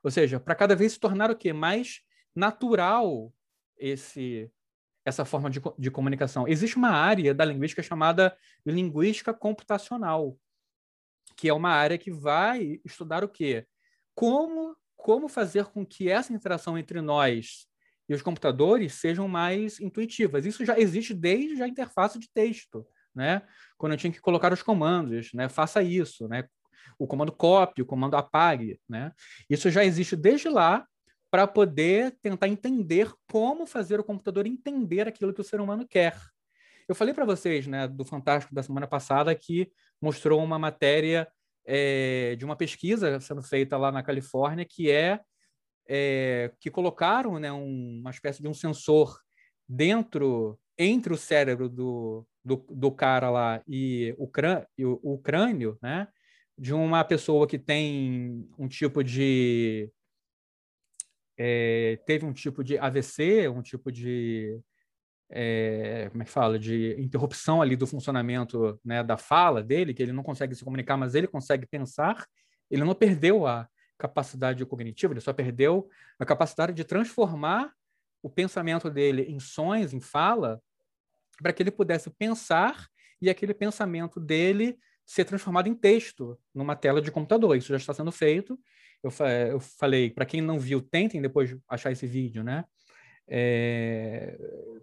Ou seja, para cada vez se tornar o quê? Mais natural esse essa forma de, de comunicação. Existe uma área da linguística chamada linguística computacional, que é uma área que vai estudar o quê? Como como fazer com que essa interação entre nós e os computadores sejam mais intuitivas. Isso já existe desde a interface de texto, né? Quando eu tinha que colocar os comandos, né? Faça isso, né? o comando copy, o comando apague, né? Isso já existe desde lá para poder tentar entender como fazer o computador entender aquilo que o ser humano quer. Eu falei para vocês, né, do Fantástico da semana passada, que mostrou uma matéria é, de uma pesquisa sendo feita lá na Califórnia, que é, é que colocaram né, um, uma espécie de um sensor dentro, entre o cérebro do, do, do cara lá e o, crân, e o, o crânio, né? de uma pessoa que tem um tipo de. É, teve um tipo de AVC, um tipo de. É, como é que fala? De interrupção ali do funcionamento né, da fala dele, que ele não consegue se comunicar, mas ele consegue pensar. Ele não perdeu a capacidade cognitiva, ele só perdeu a capacidade de transformar o pensamento dele em sons, em fala, para que ele pudesse pensar e aquele pensamento dele ser transformado em texto numa tela de computador. Isso já está sendo feito. Eu, eu falei, para quem não viu, tentem depois achar esse vídeo, né? É,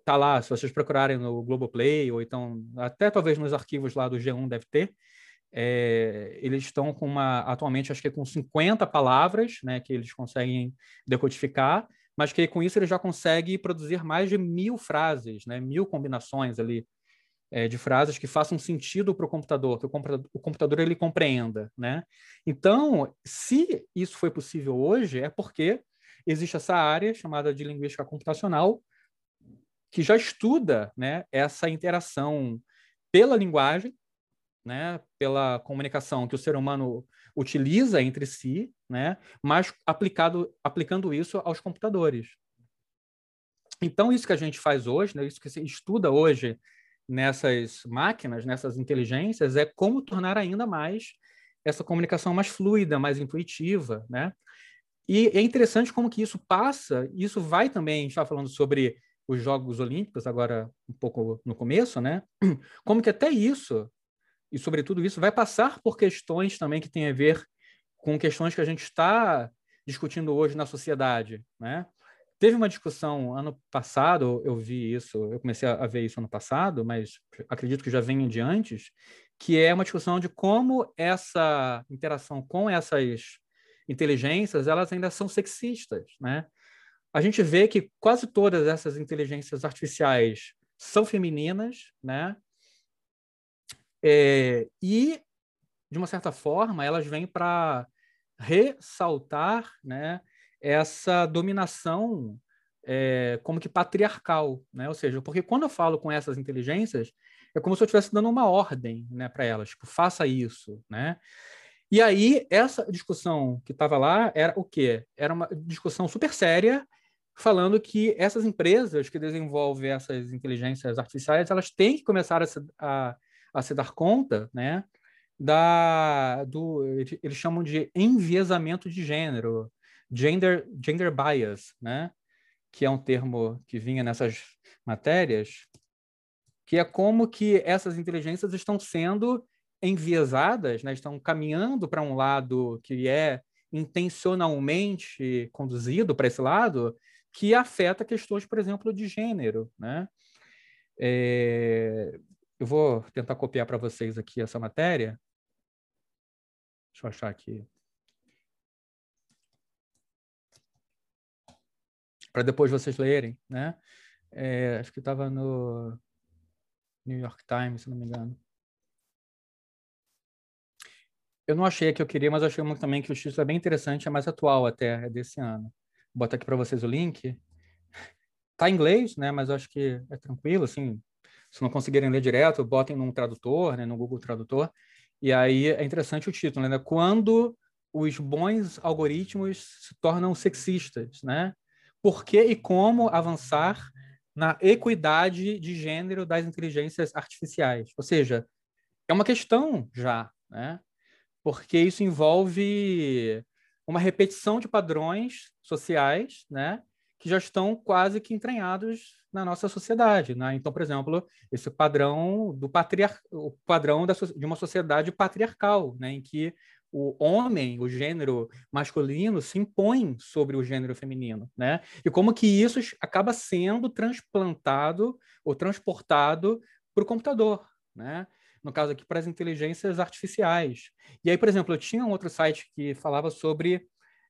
tá lá, se vocês procurarem no Globoplay, ou então até talvez nos arquivos lá do G1 deve ter. É, eles estão com uma, atualmente, acho que é com 50 palavras, né, que eles conseguem decodificar, mas que com isso ele já consegue produzir mais de mil frases, né, mil combinações ali é, de frases que façam sentido para o computador, que o computador, o computador ele compreenda, né? Então, se isso foi possível hoje, é porque existe essa área chamada de linguística computacional que já estuda, né, essa interação pela linguagem, né, pela comunicação que o ser humano utiliza entre si, né, mas aplicado, aplicando isso aos computadores. Então, isso que a gente faz hoje, né, isso que se estuda hoje nessas máquinas, nessas inteligências, é como tornar ainda mais essa comunicação mais fluida, mais intuitiva, né? E é interessante como que isso passa, isso vai também, a gente está falando sobre os Jogos Olímpicos, agora um pouco no começo, né? Como que até isso, e sobretudo isso, vai passar por questões também que têm a ver com questões que a gente está discutindo hoje na sociedade, né? Teve uma discussão ano passado, eu vi isso, eu comecei a ver isso ano passado, mas acredito que já venha de antes, que é uma discussão de como essa interação com essas inteligências, elas ainda são sexistas, né? A gente vê que quase todas essas inteligências artificiais são femininas, né? É, e, de uma certa forma, elas vêm para ressaltar, né? Essa dominação é, como que patriarcal, né? Ou seja, porque quando eu falo com essas inteligências, é como se eu estivesse dando uma ordem, né, para elas, tipo, faça isso, né? E aí essa discussão que estava lá era o quê? Era uma discussão super séria, falando que essas empresas que desenvolvem essas inteligências artificiais, elas têm que começar a se, a, a se dar conta, né, da do eles chamam de enviesamento de gênero, gender, gender bias, né? que é um termo que vinha nessas matérias, que é como que essas inteligências estão sendo enviesadas, né, estão caminhando para um lado que é intencionalmente conduzido para esse lado, que afeta questões, por exemplo, de gênero. Né? É... Eu vou tentar copiar para vocês aqui essa matéria. Deixa eu achar aqui. Para depois vocês lerem, né? É, acho que estava no New York Times, se não me engano. Eu não achei a que eu queria, mas achei também que o título é bem interessante, é mais atual até, é desse ano. Vou botar aqui para vocês o link. Tá em inglês, né? Mas acho que é tranquilo, assim. Se não conseguirem ler direto, botem num tradutor, né? No Google Tradutor. E aí é interessante o título, né? Quando os bons algoritmos se tornam sexistas, né? Por que e como avançar na equidade de gênero das inteligências artificiais? Ou seja, é uma questão já, né? porque isso envolve uma repetição de padrões sociais, né, que já estão quase que entranhados na nossa sociedade, né? Então, por exemplo, esse padrão do patriar... o padrão da, de uma sociedade patriarcal, né, em que o homem, o gênero masculino, se impõe sobre o gênero feminino, né? E como que isso acaba sendo transplantado ou transportado para o computador, né? no caso aqui, para as inteligências artificiais. E aí, por exemplo, eu tinha um outro site que falava sobre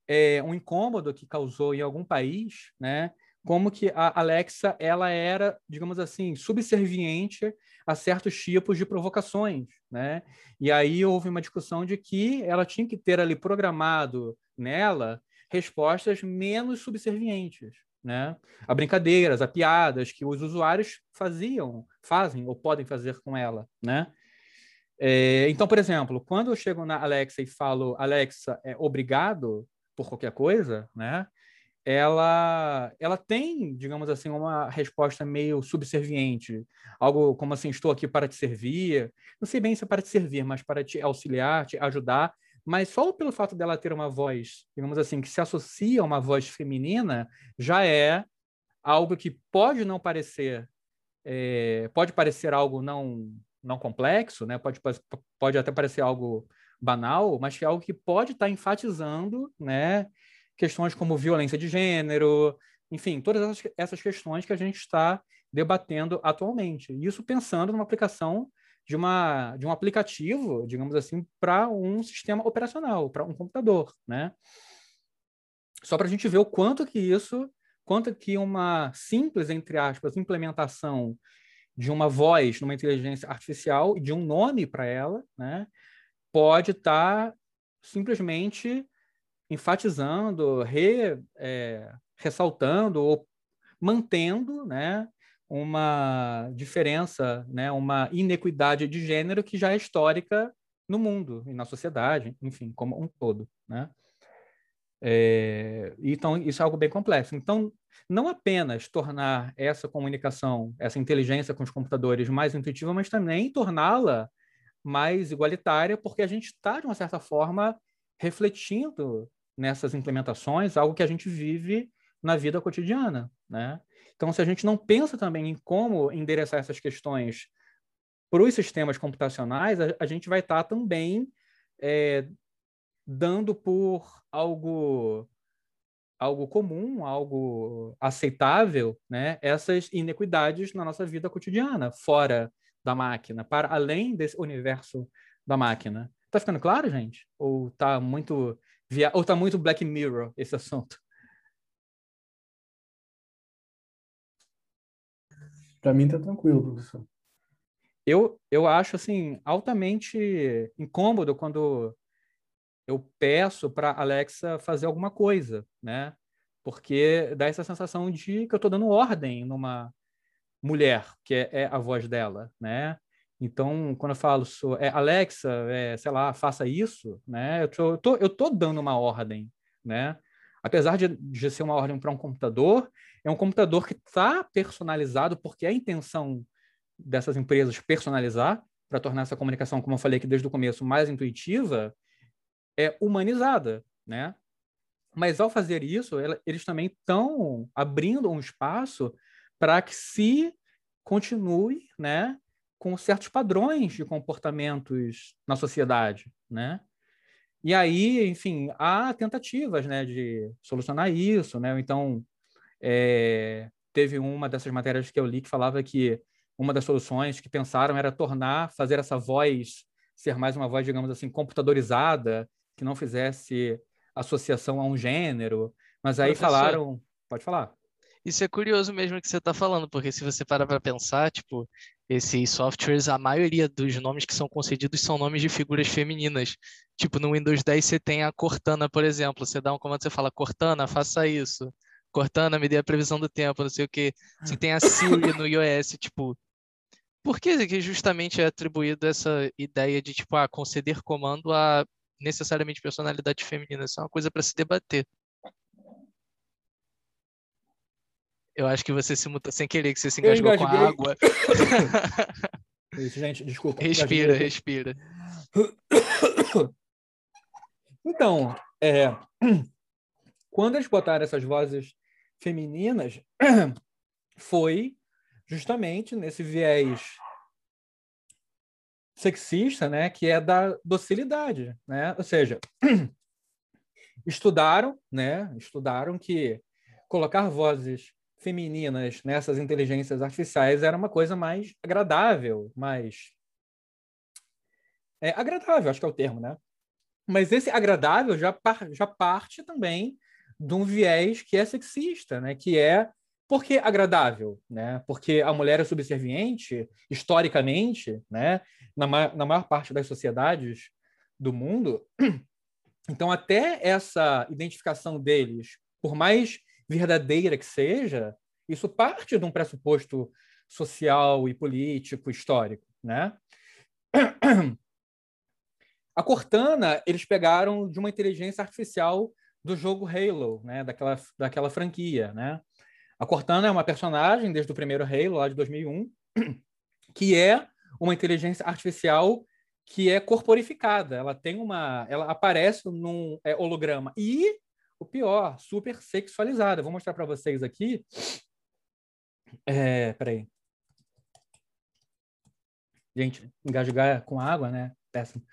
é, um incômodo que causou em algum país, né? Como que a Alexa ela era, digamos assim, subserviente a certos tipos de provocações, né? E aí houve uma discussão de que ela tinha que ter ali programado nela respostas menos subservientes, né? A brincadeiras, a piadas que os usuários faziam, fazem ou podem fazer com ela, né? É, então, por exemplo, quando eu chego na Alexa e falo Alexa, é obrigado por qualquer coisa, né? Ela, ela tem, digamos assim, uma resposta meio subserviente, algo como assim, estou aqui para te servir. Não sei bem se é para te servir, mas para te auxiliar, te ajudar. Mas só pelo fato dela ter uma voz, digamos assim, que se associa a uma voz feminina, já é algo que pode não parecer, é, pode parecer algo não não complexo, né? Pode, pode até parecer algo banal, mas que é algo que pode estar enfatizando, né? Questões como violência de gênero, enfim, todas essas questões que a gente está debatendo atualmente. Isso pensando numa aplicação de, uma, de um aplicativo, digamos assim, para um sistema operacional, para um computador, né? Só para a gente ver o quanto que isso, quanto que uma simples, entre aspas, implementação de uma voz numa inteligência artificial e de um nome para ela, né, pode estar tá simplesmente enfatizando, re, é, ressaltando ou mantendo né, uma diferença, né, uma inequidade de gênero que já é histórica no mundo e na sociedade, enfim, como um todo. Né? É, então, isso é algo bem complexo. Então, não apenas tornar essa comunicação, essa inteligência com os computadores mais intuitiva, mas também torná-la mais igualitária, porque a gente está, de uma certa forma, refletindo nessas implementações algo que a gente vive na vida cotidiana. Né? Então, se a gente não pensa também em como endereçar essas questões para os sistemas computacionais, a, a gente vai estar tá também é, dando por algo algo comum, algo aceitável, né? Essas inequidades na nossa vida cotidiana, fora da máquina, para além desse universo da máquina. Tá ficando claro, gente? Ou tá muito via... ou tá muito Black Mirror esse assunto? Para mim tá tranquilo, professor. Eu, eu acho assim altamente incômodo quando eu peço para Alexa fazer alguma coisa, né? Porque dá essa sensação de que eu estou dando ordem numa mulher, que é, é, a voz dela, né? Então, quando eu falo, sou, é, Alexa, é, sei lá, faça isso, né? Eu tô, eu tô, eu tô dando uma ordem, né? Apesar de, de ser uma ordem para um computador, é um computador que está personalizado, porque é a intenção dessas empresas personalizar para tornar essa comunicação, como eu falei aqui desde o começo, mais intuitiva, é humanizada, né? Mas ao fazer isso, eles também estão abrindo um espaço para que se continue, né, com certos padrões de comportamentos na sociedade, né? E aí, enfim, há tentativas, né, de solucionar isso, né? Então, é, teve uma dessas matérias que eu li que falava que uma das soluções que pensaram era tornar, fazer essa voz ser mais uma voz, digamos assim, computadorizada, que não fizesse associação a um gênero. Mas aí Professor, falaram, pode falar. Isso é curioso mesmo que você está falando, porque se você parar para pensar, tipo, esses softwares, a maioria dos nomes que são concedidos são nomes de figuras femininas. Tipo, no Windows 10 você tem a Cortana, por exemplo. Você dá um comando, você fala, Cortana, faça isso. Cortana, me dê a previsão do tempo, não sei o quê. Você tem a Siri no iOS, tipo... Por que, que justamente é atribuído essa ideia de, tipo, ah, conceder comando a necessariamente personalidade feminina? Isso é uma coisa para se debater. Eu acho que você se muta sem querer, que você se engasgou com a água. Isso, gente, desculpa. Respira, respira. Então, é, quando eles botaram essas vozes femininas, foi justamente nesse viés sexista, né, que é da docilidade, né? Ou seja, estudaram, né, estudaram que colocar vozes femininas nessas inteligências artificiais era uma coisa mais agradável, mais é, agradável, acho que é o termo, né? Mas esse agradável já, par, já parte também de um viés que é sexista, né? Que é por que agradável, né? Porque a mulher é subserviente historicamente, né? Na, na maior parte das sociedades do mundo. Então até essa identificação deles, por mais verdadeira que seja, isso parte de um pressuposto social e político histórico, né? A Cortana, eles pegaram de uma inteligência artificial do jogo Halo, né? Daquela, daquela franquia, né? A Cortana é uma personagem desde o primeiro Halo, lá de 2001, que é uma inteligência artificial que é corporificada. Ela tem uma, ela aparece num é, holograma e o pior, super sexualizada. vou mostrar para vocês aqui. É, peraí. Gente, engasgar com água, né? Péssimo.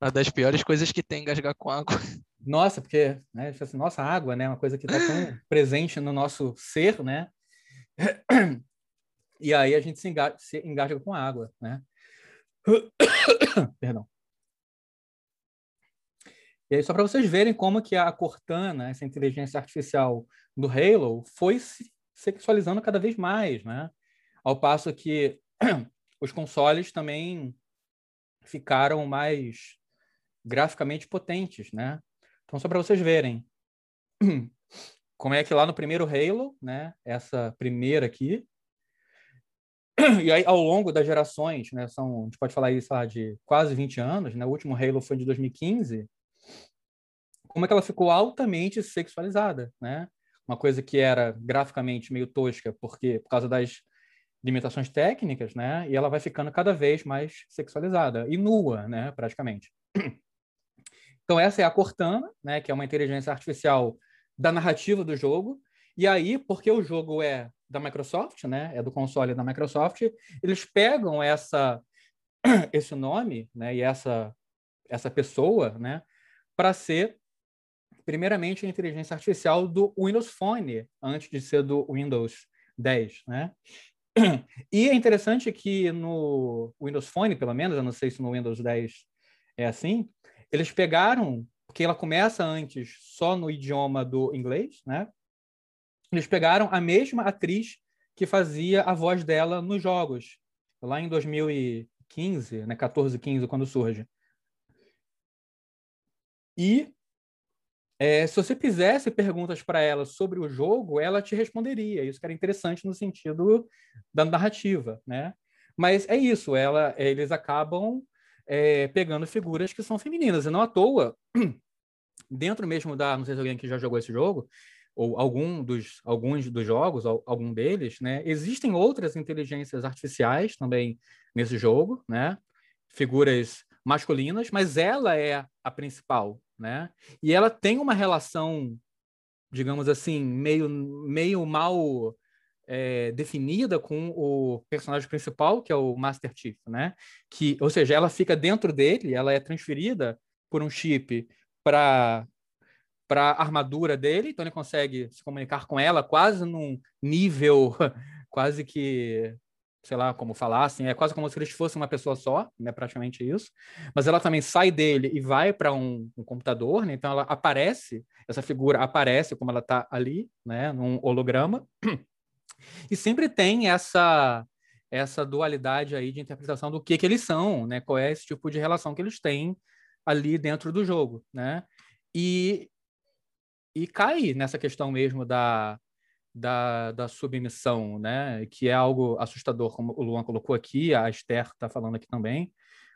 Uma das piores coisas que tem engasgar com água. Nossa, porque, né, assim, nossa, água, né, uma coisa que está tão presente no nosso ser, né? E aí a gente se engasga, se engasga com água, né? Perdão. E aí, só para vocês verem como que a Cortana, essa inteligência artificial do Halo, foi se sexualizando cada vez mais, né? Ao passo que os consoles também ficaram mais graficamente potentes, né? Então, só para vocês verem como é que lá no primeiro Halo, né? Essa primeira aqui, e aí ao longo das gerações, né? São, a gente pode falar isso lá de quase 20 anos, né? O último Halo foi de 2015 como é que ela ficou altamente sexualizada, né? Uma coisa que era graficamente meio tosca, porque por causa das limitações técnicas, né? E ela vai ficando cada vez mais sexualizada e nua, né? Praticamente. Então essa é a Cortana, né? Que é uma inteligência artificial da narrativa do jogo. E aí, porque o jogo é da Microsoft, né? É do console da Microsoft, eles pegam essa esse nome, né? E essa essa pessoa, né? Para ser primeiramente, a inteligência artificial do Windows Phone, antes de ser do Windows 10, né? E é interessante que no Windows Phone, pelo menos, eu não sei se no Windows 10 é assim, eles pegaram, porque ela começa antes só no idioma do inglês, né? Eles pegaram a mesma atriz que fazia a voz dela nos jogos, lá em 2015, né, 14, 15, quando surge. E é, se você fizesse perguntas para ela sobre o jogo, ela te responderia. Isso que era interessante no sentido da narrativa, né? Mas é isso, ela, eles acabam é, pegando figuras que são femininas. E não à toa, dentro mesmo da, não sei se alguém que já jogou esse jogo, ou algum dos, alguns dos jogos, algum deles, né? Existem outras inteligências artificiais também nesse jogo, né? Figuras masculinas, mas ela é a principal, né? E ela tem uma relação, digamos assim, meio, meio mal é, definida com o personagem principal, que é o Master Chief, né? Que, ou seja, ela fica dentro dele, ela é transferida por um chip para para armadura dele, então ele consegue se comunicar com ela quase num nível quase que sei lá como falar, assim, é quase como se eles fossem uma pessoa só, né, praticamente isso. Mas ela também sai dele e vai para um, um, computador, né? Então ela aparece, essa figura aparece como ela está ali, né, num holograma. E sempre tem essa essa dualidade aí de interpretação do que que eles são, né? Qual é esse tipo de relação que eles têm ali dentro do jogo, né? E e cai nessa questão mesmo da da, da submissão, né? Que é algo assustador, como o Luan colocou aqui, a Esther está falando aqui também.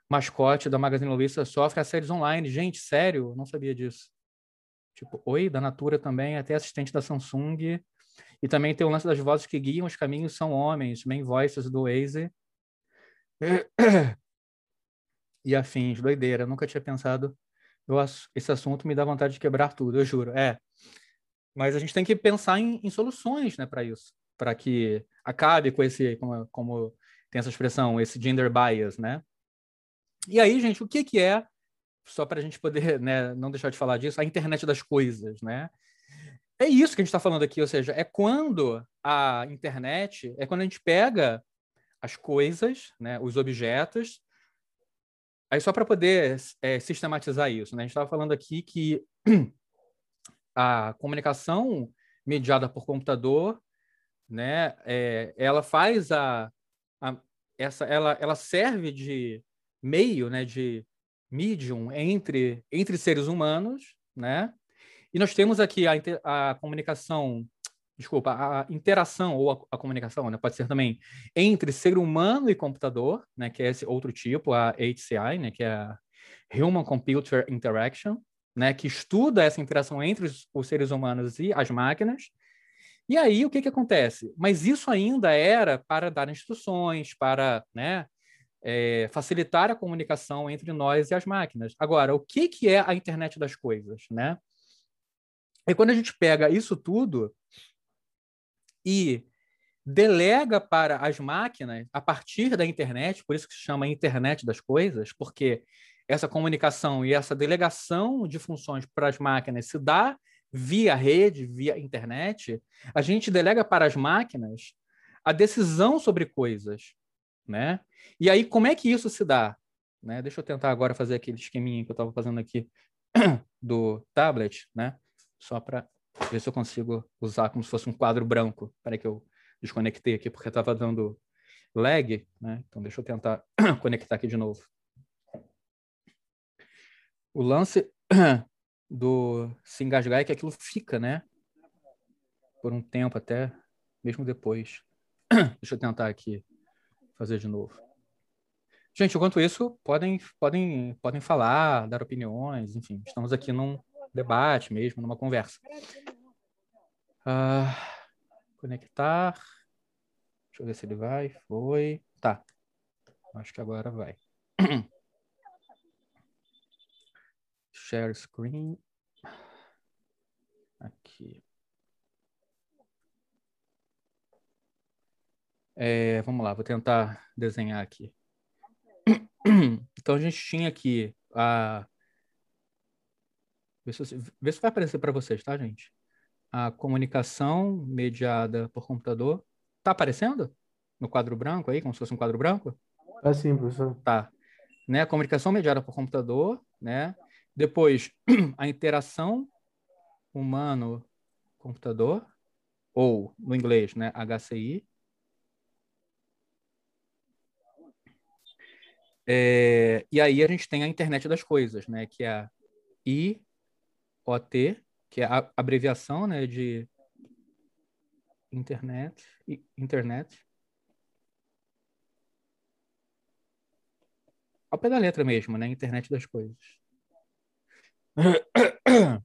Mascote da Magazine Luiza sofre assédios online. Gente, sério? Não sabia disso. Tipo, oi, da Natura também, até assistente da Samsung. E também tem o lance das vozes que guiam os caminhos são homens, main voices do Waze. E afins, doideira. Nunca tinha pensado. Eu, esse assunto me dá vontade de quebrar tudo, eu juro. É. Mas a gente tem que pensar em, em soluções né, para isso, para que acabe com esse, como, como tem essa expressão, esse gender bias, né? E aí, gente, o que, que é, só para a gente poder né, não deixar de falar disso, a internet das coisas, né? É isso que a gente está falando aqui, ou seja, é quando a internet, é quando a gente pega as coisas, né, os objetos, aí só para poder é, sistematizar isso, né, a gente estava falando aqui que a comunicação mediada por computador, né, é, ela faz a, a, essa, ela, ela serve de meio, né, de medium entre entre seres humanos, né, e nós temos aqui a, a comunicação, desculpa, a interação ou a, a comunicação, né, pode ser também entre ser humano e computador, né, que é esse outro tipo, a HCI, né, que é a Human Computer Interaction, né, que estuda essa interação entre os, os seres humanos e as máquinas. E aí o que, que acontece? Mas isso ainda era para dar instruções, para né, é, facilitar a comunicação entre nós e as máquinas. Agora, o que, que é a internet das coisas? Né? E quando a gente pega isso tudo e delega para as máquinas a partir da internet, por isso que se chama internet das coisas, porque essa comunicação e essa delegação de funções para as máquinas se dá via rede, via internet, a gente delega para as máquinas a decisão sobre coisas, né? E aí como é que isso se dá? Né? Deixa eu tentar agora fazer aquele esqueminha que eu estava fazendo aqui do tablet, né? só para ver se eu consigo usar como se fosse um quadro branco. Espera que eu desconectei aqui porque estava dando lag, né? Então deixa eu tentar conectar aqui de novo. O lance do se engasgar é que aquilo fica, né? Por um tempo até, mesmo depois. Deixa eu tentar aqui fazer de novo. Gente, enquanto isso, podem, podem, podem falar, dar opiniões, enfim, estamos aqui num, debate mesmo, numa conversa. Uh, conectar. Deixa eu ver se ele vai. Foi. Tá. Acho que agora vai. Share screen. Aqui. É, vamos lá, vou tentar desenhar aqui. Então a gente tinha aqui a Vê se, vê se vai aparecer para vocês, tá, gente? A comunicação mediada por computador. Tá aparecendo? No quadro branco aí, como se fosse um quadro branco? É sim, professor. Tá. Né? A comunicação mediada por computador, né? Depois, a interação humano-computador, ou, no inglês, né, HCI. É, e aí a gente tem a internet das coisas, né, que é a I OT, que é a abreviação né, de internet, internet. Ao pé da letra mesmo, né? Internet das coisas.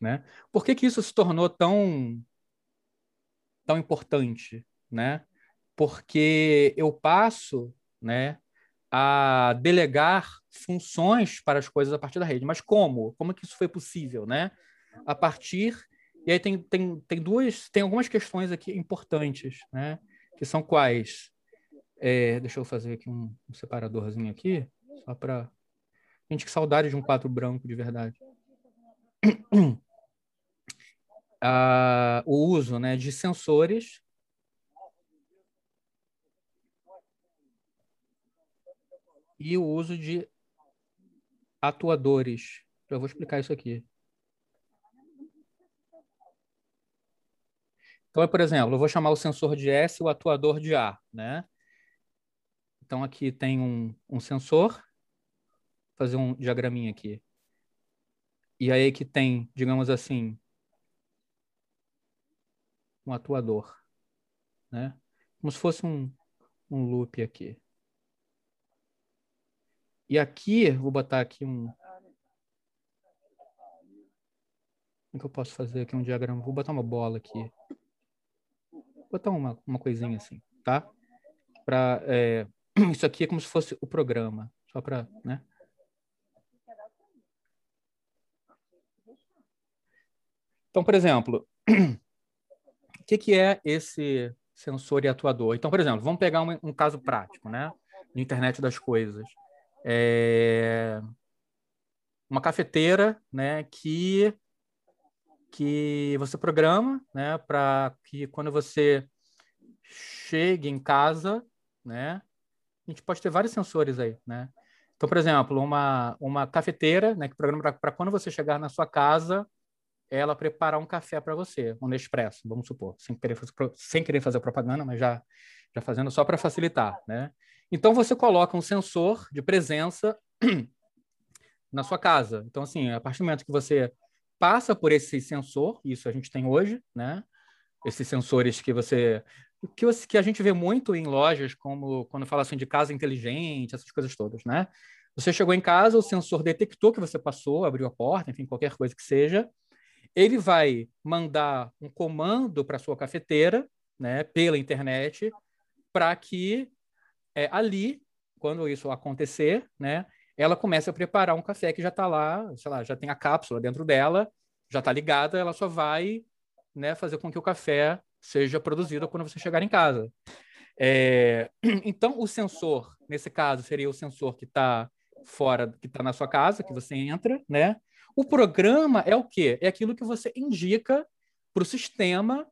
né? Por que, que isso se tornou tão, tão importante? Né? Porque eu passo né, a delegar funções para as coisas a partir da rede. Mas como? Como que isso foi possível, né? A partir e aí tem, tem, tem duas, tem algumas questões aqui importantes, né? Que são quais? É, deixa eu fazer aqui um, um separadorzinho aqui, só para gente que saudade de um quadro branco de verdade. Ah, o uso, né, de sensores e o uso de atuadores. Eu vou explicar isso aqui. Então, por exemplo, eu vou chamar o sensor de S e o atuador de A, né? Então, aqui tem um, um sensor, fazer um diagraminha aqui. E aí que tem, digamos assim, um atuador, né? Como se fosse um, um loop aqui. E aqui, vou botar aqui um... Como é que eu posso fazer aqui um diagrama? Vou botar uma bola aqui. Vou botar uma, uma coisinha assim, tá? Pra, é, isso aqui é como se fosse o programa, só para, né? Então, por exemplo, o que, que é esse sensor e atuador? Então, por exemplo, vamos pegar um, um caso prático, né? De internet das coisas é, uma cafeteira, né, que que você programa, né, para que quando você chegue em casa, né, a gente pode ter vários sensores aí, né. Então, por exemplo, uma uma cafeteira, né, que programa para quando você chegar na sua casa, ela preparar um café para você, um Nespresso, vamos supor, sem querer fazer, sem querer fazer propaganda, mas já já fazendo só para facilitar, né? Então você coloca um sensor de presença na sua casa. Então assim, a partir do momento que você passa por esse sensor, isso a gente tem hoje, né? Esses sensores que você que, você, que a gente vê muito em lojas, como quando fala assim de casa inteligente, essas coisas todas, né? Você chegou em casa, o sensor detectou que você passou, abriu a porta, enfim, qualquer coisa que seja. Ele vai mandar um comando para sua cafeteira, né, pela internet, para que é, ali, quando isso acontecer, né, ela começa a preparar um café que já está lá, sei lá, já tem a cápsula dentro dela, já está ligada, ela só vai né, fazer com que o café seja produzido quando você chegar em casa. É, então, o sensor, nesse caso, seria o sensor que está fora, que está na sua casa, que você entra, né? O programa é o quê? É aquilo que você indica para o sistema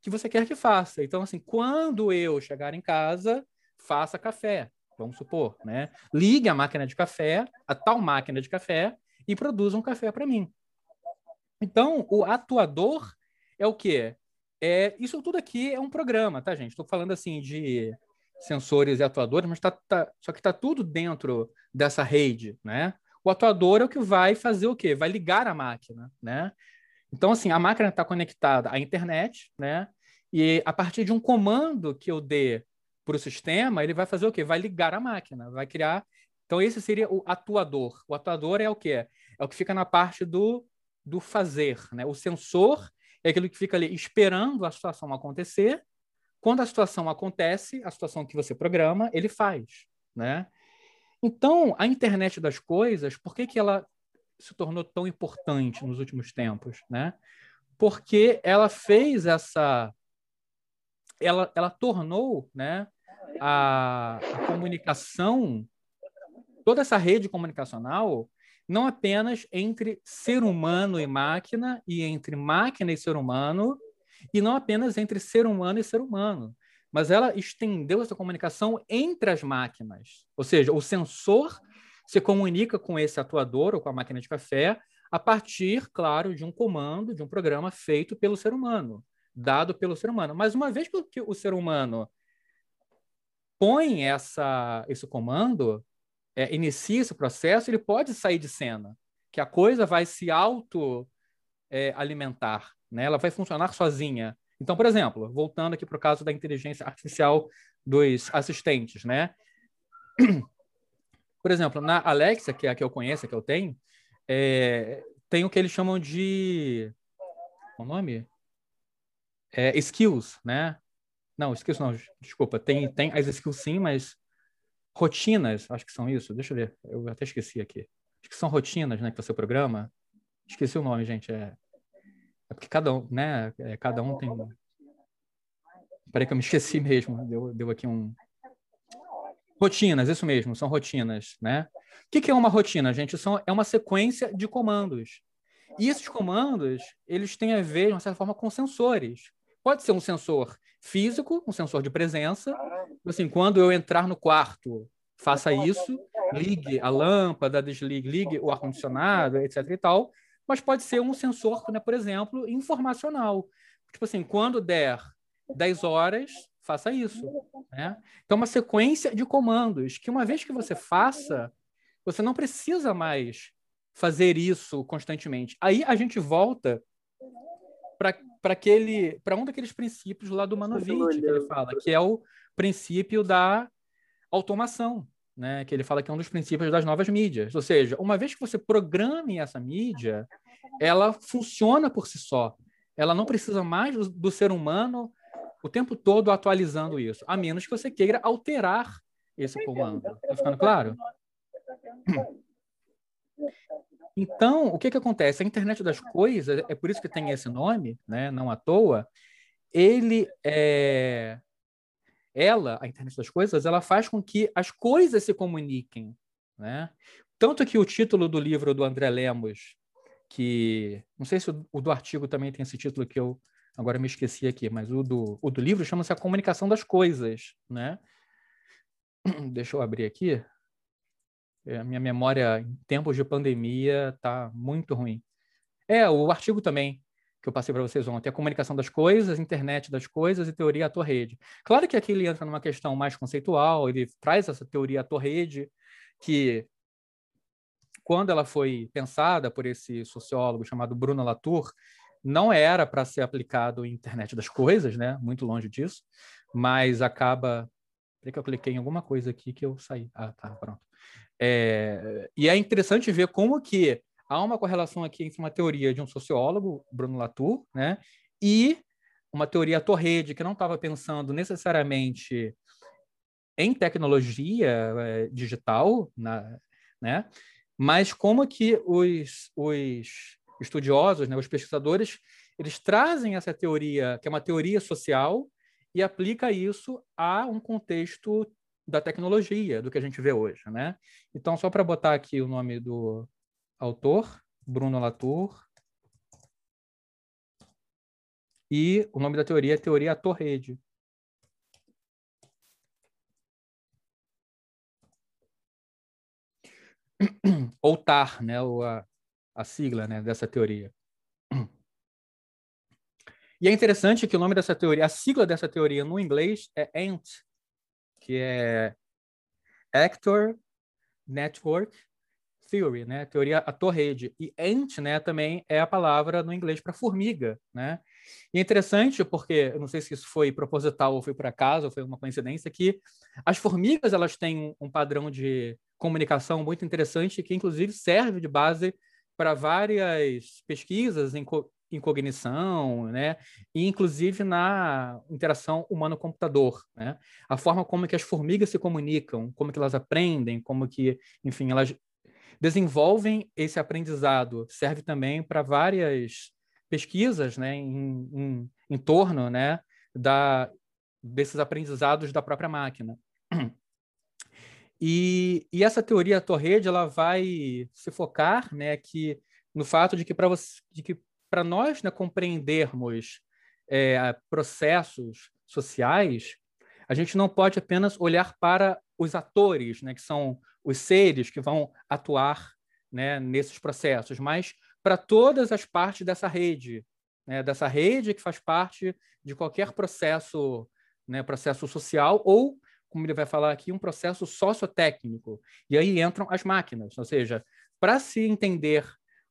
que você quer que faça. Então, assim, quando eu chegar em casa, faça café, vamos supor, né? Ligue a máquina de café, a tal máquina de café, e produza um café para mim. Então, o atuador é o quê? É, isso tudo aqui é um programa, tá, gente? Estou falando assim de sensores e atuadores, mas tá, tá, só que está tudo dentro dessa rede, né? O atuador é o que vai fazer o quê? Vai ligar a máquina, né? Então, assim, a máquina está conectada à internet, né? E a partir de um comando que eu dê para o sistema, ele vai fazer o quê? Vai ligar a máquina, vai criar. Então, esse seria o atuador. O atuador é o quê? É o que fica na parte do, do fazer. Né? O sensor é aquilo que fica ali esperando a situação acontecer. Quando a situação acontece, a situação que você programa, ele faz. Né? Então, a internet das coisas, por que, que ela se tornou tão importante nos últimos tempos? Né? Porque ela fez essa. Ela, ela tornou né, a, a comunicação, toda essa rede comunicacional, não apenas entre ser humano e máquina, e entre máquina e ser humano, e não apenas entre ser humano e ser humano, mas ela estendeu essa comunicação entre as máquinas. Ou seja, o sensor se comunica com esse atuador ou com a máquina de café a partir, claro, de um comando, de um programa feito pelo ser humano, dado pelo ser humano. Mas uma vez que o ser humano põe essa, esse comando, é, inicia esse processo, ele pode sair de cena, que a coisa vai se auto é, alimentar, né? ela vai funcionar sozinha. Então, por exemplo, voltando aqui para o caso da inteligência artificial dos assistentes, né? Por exemplo, na Alexa, que é a que eu conheço, a que eu tenho, é, tem o que eles chamam de. Qual o nome? É, skills, né? Não, skills não, desculpa. Tem, tem as skills sim, mas rotinas, acho que são isso. Deixa eu ver, eu até esqueci aqui. Acho que são rotinas, né, que você programa. Esqueci o nome, gente. É, é porque cada um, né? É, cada um tem. Peraí que eu me esqueci mesmo. Deu, deu aqui um. Rotinas, isso mesmo, são rotinas, né? O que, que é uma rotina, gente? São, é uma sequência de comandos. E esses comandos, eles têm a ver, de uma certa forma, com sensores. Pode ser um sensor físico, um sensor de presença. Assim, quando eu entrar no quarto, faça isso, ligue a lâmpada, desligue, ligue o ar-condicionado, etc. e tal. Mas pode ser um sensor, né, por exemplo, informacional. Tipo assim, quando der 10 horas, faça isso. Né? Então, uma sequência de comandos que, uma vez que você faça, você não precisa mais fazer isso constantemente. Aí a gente volta para aquele para um daqueles princípios lá do Manovich que ele fala, que é o princípio da automação, né? Que ele fala que é um dos princípios das novas mídias. Ou seja, uma vez que você programe essa mídia, ela funciona por si só. Ela não precisa mais do, do ser humano o tempo todo atualizando isso, a menos que você queira alterar esse comando. Está ficando claro? Então, o que, que acontece? A internet das coisas, é por isso que tem esse nome, né? não à toa, ele é... ela, a internet das coisas, ela faz com que as coisas se comuniquem. Né? Tanto que o título do livro do André Lemos, que não sei se o do artigo também tem esse título que eu agora me esqueci aqui, mas o do, o do livro chama-se A Comunicação das Coisas. Né? Deixa eu abrir aqui. É, minha memória em tempos de pandemia está muito ruim. É, o artigo também que eu passei para vocês ontem, a comunicação das coisas, internet das coisas e teoria à rede. Claro que aqui ele entra numa questão mais conceitual, ele traz essa teoria à rede, que quando ela foi pensada por esse sociólogo chamado Bruno Latour, não era para ser aplicado em internet das coisas, né? Muito longe disso, mas acaba. Peraí que eu cliquei em alguma coisa aqui que eu saí. Ah, tá, pronto. É, e é interessante ver como que há uma correlação aqui entre uma teoria de um sociólogo, Bruno Latour, né, e uma teoria Torrede, que não estava pensando necessariamente em tecnologia é, digital, na, né, mas como que os, os estudiosos, né, os pesquisadores, eles trazem essa teoria, que é uma teoria social, e aplica isso a um contexto da tecnologia, do que a gente vê hoje, né? Então, só para botar aqui o nome do autor, Bruno Latour, e o nome da teoria é Teoria Torrede. Ou TAR, né? Ou a, a sigla né, dessa teoria. E é interessante que o nome dessa teoria, a sigla dessa teoria no inglês é ANT, que é Actor Network Theory, né? Teoria ator-rede. E ant, né, também é a palavra no inglês para formiga, né? E é interessante porque, eu não sei se isso foi proposital ou foi por acaso, ou foi uma coincidência, que as formigas elas têm um padrão de comunicação muito interessante que, inclusive, serve de base para várias pesquisas em em cognição, né? E inclusive na interação humano-computador, né? A forma como que as formigas se comunicam, como que elas aprendem, como que, enfim, elas desenvolvem esse aprendizado, serve também para várias pesquisas, né? Em, em, em torno, né? Da desses aprendizados da própria máquina. E, e essa teoria torrede ela vai se focar, né, que no fato de que para nós né, compreendermos é, processos sociais, a gente não pode apenas olhar para os atores, né, que são os seres que vão atuar né, nesses processos, mas para todas as partes dessa rede, né, dessa rede que faz parte de qualquer processo, né, processo social ou, como ele vai falar aqui, um processo sociotécnico. E aí entram as máquinas, ou seja, para se entender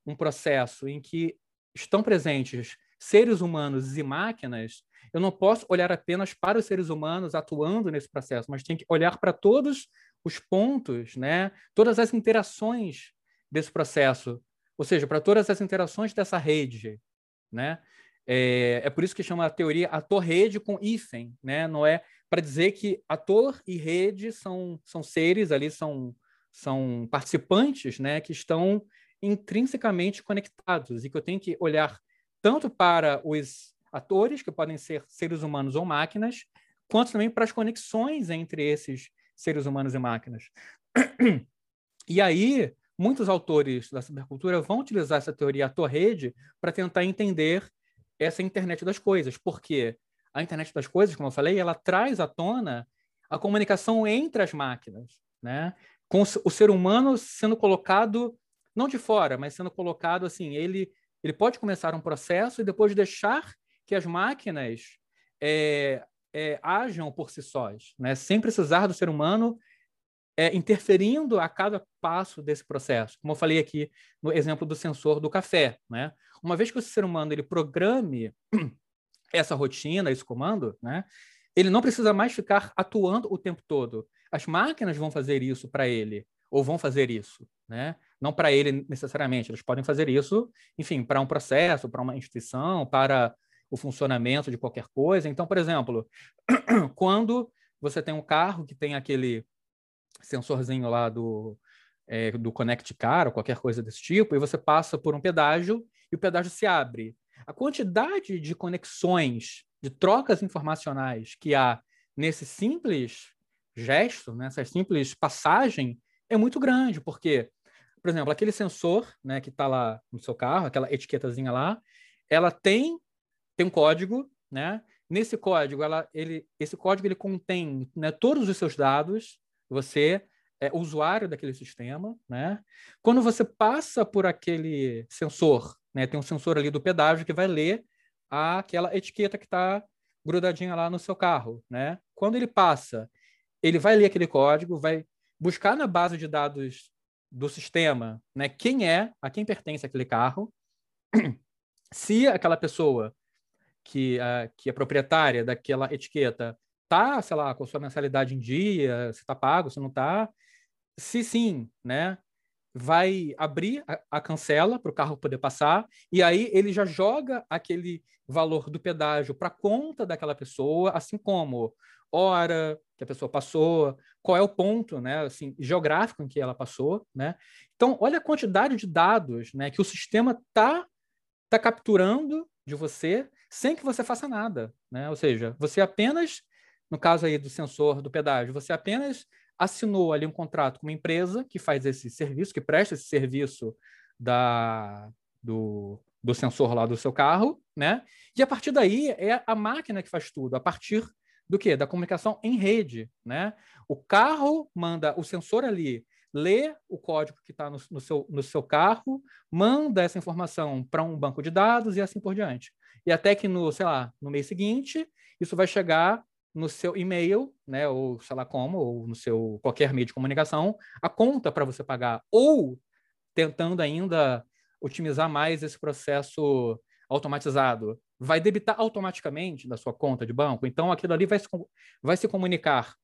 um processo em que estão presentes seres humanos e máquinas, eu não posso olhar apenas para os seres humanos atuando nesse processo, mas tenho que olhar para todos os pontos, né? todas as interações desse processo, ou seja, para todas as interações dessa rede. Né? É, é por isso que chama a teoria a torrede com hífen, né? não é para dizer que ator e rede são, são seres ali, são, são participantes né, que estão intrinsecamente conectados e que eu tenho que olhar tanto para os atores, que podem ser seres humanos ou máquinas, quanto também para as conexões entre esses seres humanos e máquinas. E aí, muitos autores da cybercultura vão utilizar essa teoria ator-rede para tentar entender essa internet das coisas, porque a internet das coisas, como eu falei, ela traz à tona a comunicação entre as máquinas, né? Com o ser humano sendo colocado não de fora, mas sendo colocado assim, ele ele pode começar um processo e depois deixar que as máquinas é, é, por si sós, né? sem precisar do ser humano é, interferindo a cada passo desse processo. Como eu falei aqui no exemplo do sensor do café. Né? Uma vez que o ser humano ele programe essa rotina, esse comando, né? ele não precisa mais ficar atuando o tempo todo. As máquinas vão fazer isso para ele, ou vão fazer isso. Né? Não para ele necessariamente, eles podem fazer isso, enfim, para um processo, para uma instituição, para o funcionamento de qualquer coisa. Então, por exemplo, quando você tem um carro que tem aquele sensorzinho lá do, é, do Connect Car ou qualquer coisa desse tipo, e você passa por um pedágio e o pedágio se abre. A quantidade de conexões, de trocas informacionais que há nesse simples gesto, nessa simples passagem, é muito grande, porque, por exemplo, aquele sensor né, que está lá no seu carro, aquela etiquetazinha lá, ela tem tem um código, né? Nesse código, ela, ele, esse código ele contém né, todos os seus dados. Você é usuário daquele sistema, né? Quando você passa por aquele sensor, né? Tem um sensor ali do pedágio que vai ler aquela etiqueta que está grudadinha lá no seu carro, né? Quando ele passa, ele vai ler aquele código, vai buscar na base de dados do sistema, né? Quem é, a quem pertence aquele carro, se aquela pessoa que, a, que a proprietária daquela etiqueta tá, sei lá, com a sua mensalidade em dia, se está pago, se não está. Se sim, né? Vai abrir a, a cancela para o carro poder passar, e aí ele já joga aquele valor do pedágio para conta daquela pessoa, assim como hora que a pessoa passou, qual é o ponto, né, assim, geográfico em que ela passou, né? Então, olha a quantidade de dados, né, que o sistema tá tá capturando de você sem que você faça nada, né? Ou seja, você apenas, no caso aí do sensor do pedágio, você apenas assinou ali um contrato com uma empresa que faz esse serviço, que presta esse serviço da, do, do sensor lá do seu carro, né? E a partir daí é a máquina que faz tudo, a partir do que? Da comunicação em rede, né? O carro manda o sensor ali lê o código que está no, no, seu, no seu carro, manda essa informação para um banco de dados e assim por diante. E até que no, sei lá, no mês seguinte, isso vai chegar no seu e-mail, né, ou sei lá como, ou no seu qualquer meio de comunicação, a conta para você pagar, ou tentando ainda otimizar mais esse processo automatizado, vai debitar automaticamente da sua conta de banco. Então, aquilo ali vai se, vai se comunicar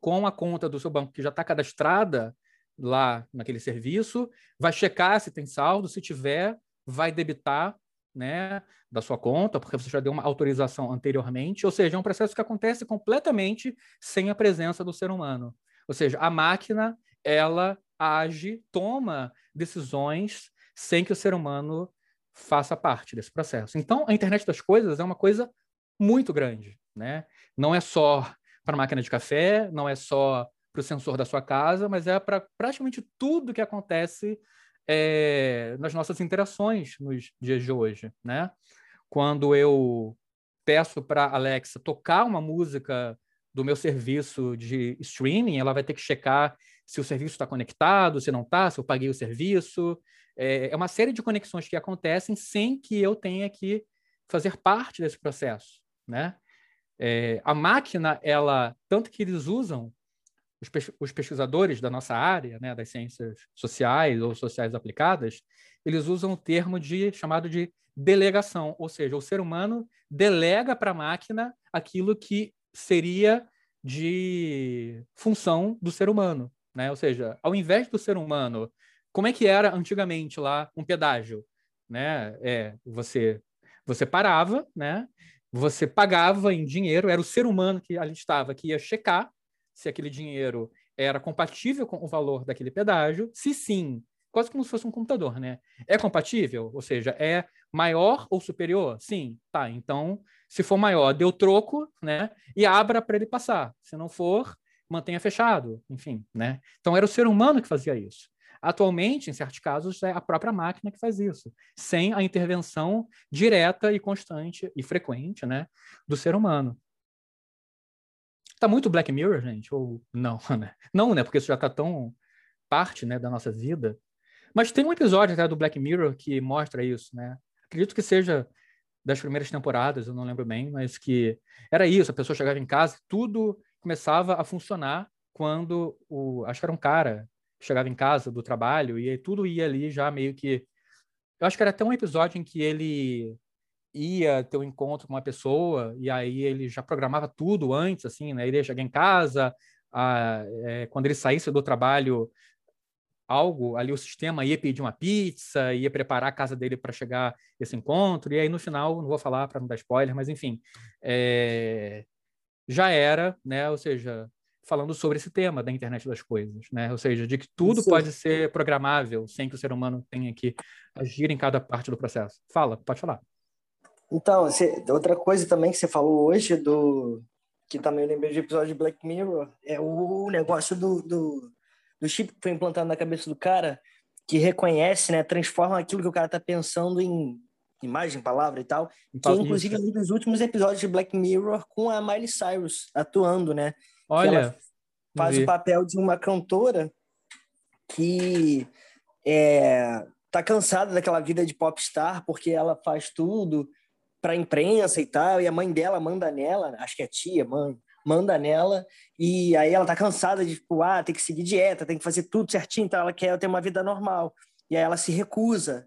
com a conta do seu banco que já está cadastrada lá naquele serviço, vai checar se tem saldo, se tiver, vai debitar né, da sua conta, porque você já deu uma autorização anteriormente, ou seja, é um processo que acontece completamente sem a presença do ser humano. Ou seja, a máquina, ela age, toma decisões sem que o ser humano faça parte desse processo. Então, a internet das coisas é uma coisa muito grande, né? Não é só para a máquina de café, não é só para o sensor da sua casa, mas é para praticamente tudo que acontece é, nas nossas interações nos dias de hoje, né? Quando eu peço para Alexa tocar uma música do meu serviço de streaming, ela vai ter que checar se o serviço está conectado, se não está, se eu paguei o serviço. É, é uma série de conexões que acontecem sem que eu tenha que fazer parte desse processo, né? É, a máquina, ela, tanto que eles usam, os, os pesquisadores da nossa área, né, das ciências sociais ou sociais aplicadas, eles usam o termo de chamado de delegação, ou seja, o ser humano delega para a máquina aquilo que seria de função do ser humano, né? Ou seja, ao invés do ser humano, como é que era antigamente lá um pedágio, né? É, você você parava, né? você pagava em dinheiro, era o ser humano que ali estava, que ia checar se aquele dinheiro era compatível com o valor daquele pedágio. Se sim, quase como se fosse um computador, né? É compatível? Ou seja, é maior ou superior? Sim, tá. Então, se for maior, deu troco, né? E abra para ele passar. Se não for, mantenha fechado, enfim, né? Então era o ser humano que fazia isso. Atualmente, em certos casos, é a própria máquina que faz isso, sem a intervenção direta e constante e frequente, né, do ser humano. Tá muito Black Mirror, gente? Ou não, né? Não, né? Porque isso já tá tão parte, né, da nossa vida. Mas tem um episódio até do Black Mirror que mostra isso, né? Acredito que seja das primeiras temporadas, eu não lembro bem, mas que era isso, a pessoa chegava em casa, tudo começava a funcionar quando o, acho que era um cara chegava em casa do trabalho e aí tudo ia ali já meio que eu acho que era até um episódio em que ele ia ter um encontro com uma pessoa e aí ele já programava tudo antes, assim, né? Ele ia chegar em casa, a, é, quando ele saísse do trabalho, algo ali o sistema ia pedir uma pizza, ia preparar a casa dele para chegar esse encontro e aí no final, não vou falar para não dar spoiler, mas enfim, é, já era, né? Ou seja, falando sobre esse tema da internet das coisas, né? Ou seja, de que tudo Isso. pode ser programável sem que o ser humano tenha que agir em cada parte do processo. Fala, pode falar. Então, você, outra coisa também que você falou hoje, do que também eu lembrei de episódio de Black Mirror, é o negócio do, do, do chip que foi implantado na cabeça do cara, que reconhece, né, transforma aquilo que o cara está pensando em imagem, palavra e tal, que é inclusive um dos últimos episódios de Black Mirror com a Miley Cyrus atuando, né? Olha, faz vi. o papel de uma cantora que é, tá cansada daquela vida de popstar porque ela faz tudo para imprensa e tal, e a mãe dela manda nela, acho que é tia, mãe, manda nela, e aí ela tá cansada de, tipo, ah, tem que seguir dieta, tem que fazer tudo certinho, então ela quer ter uma vida normal. E aí ela se recusa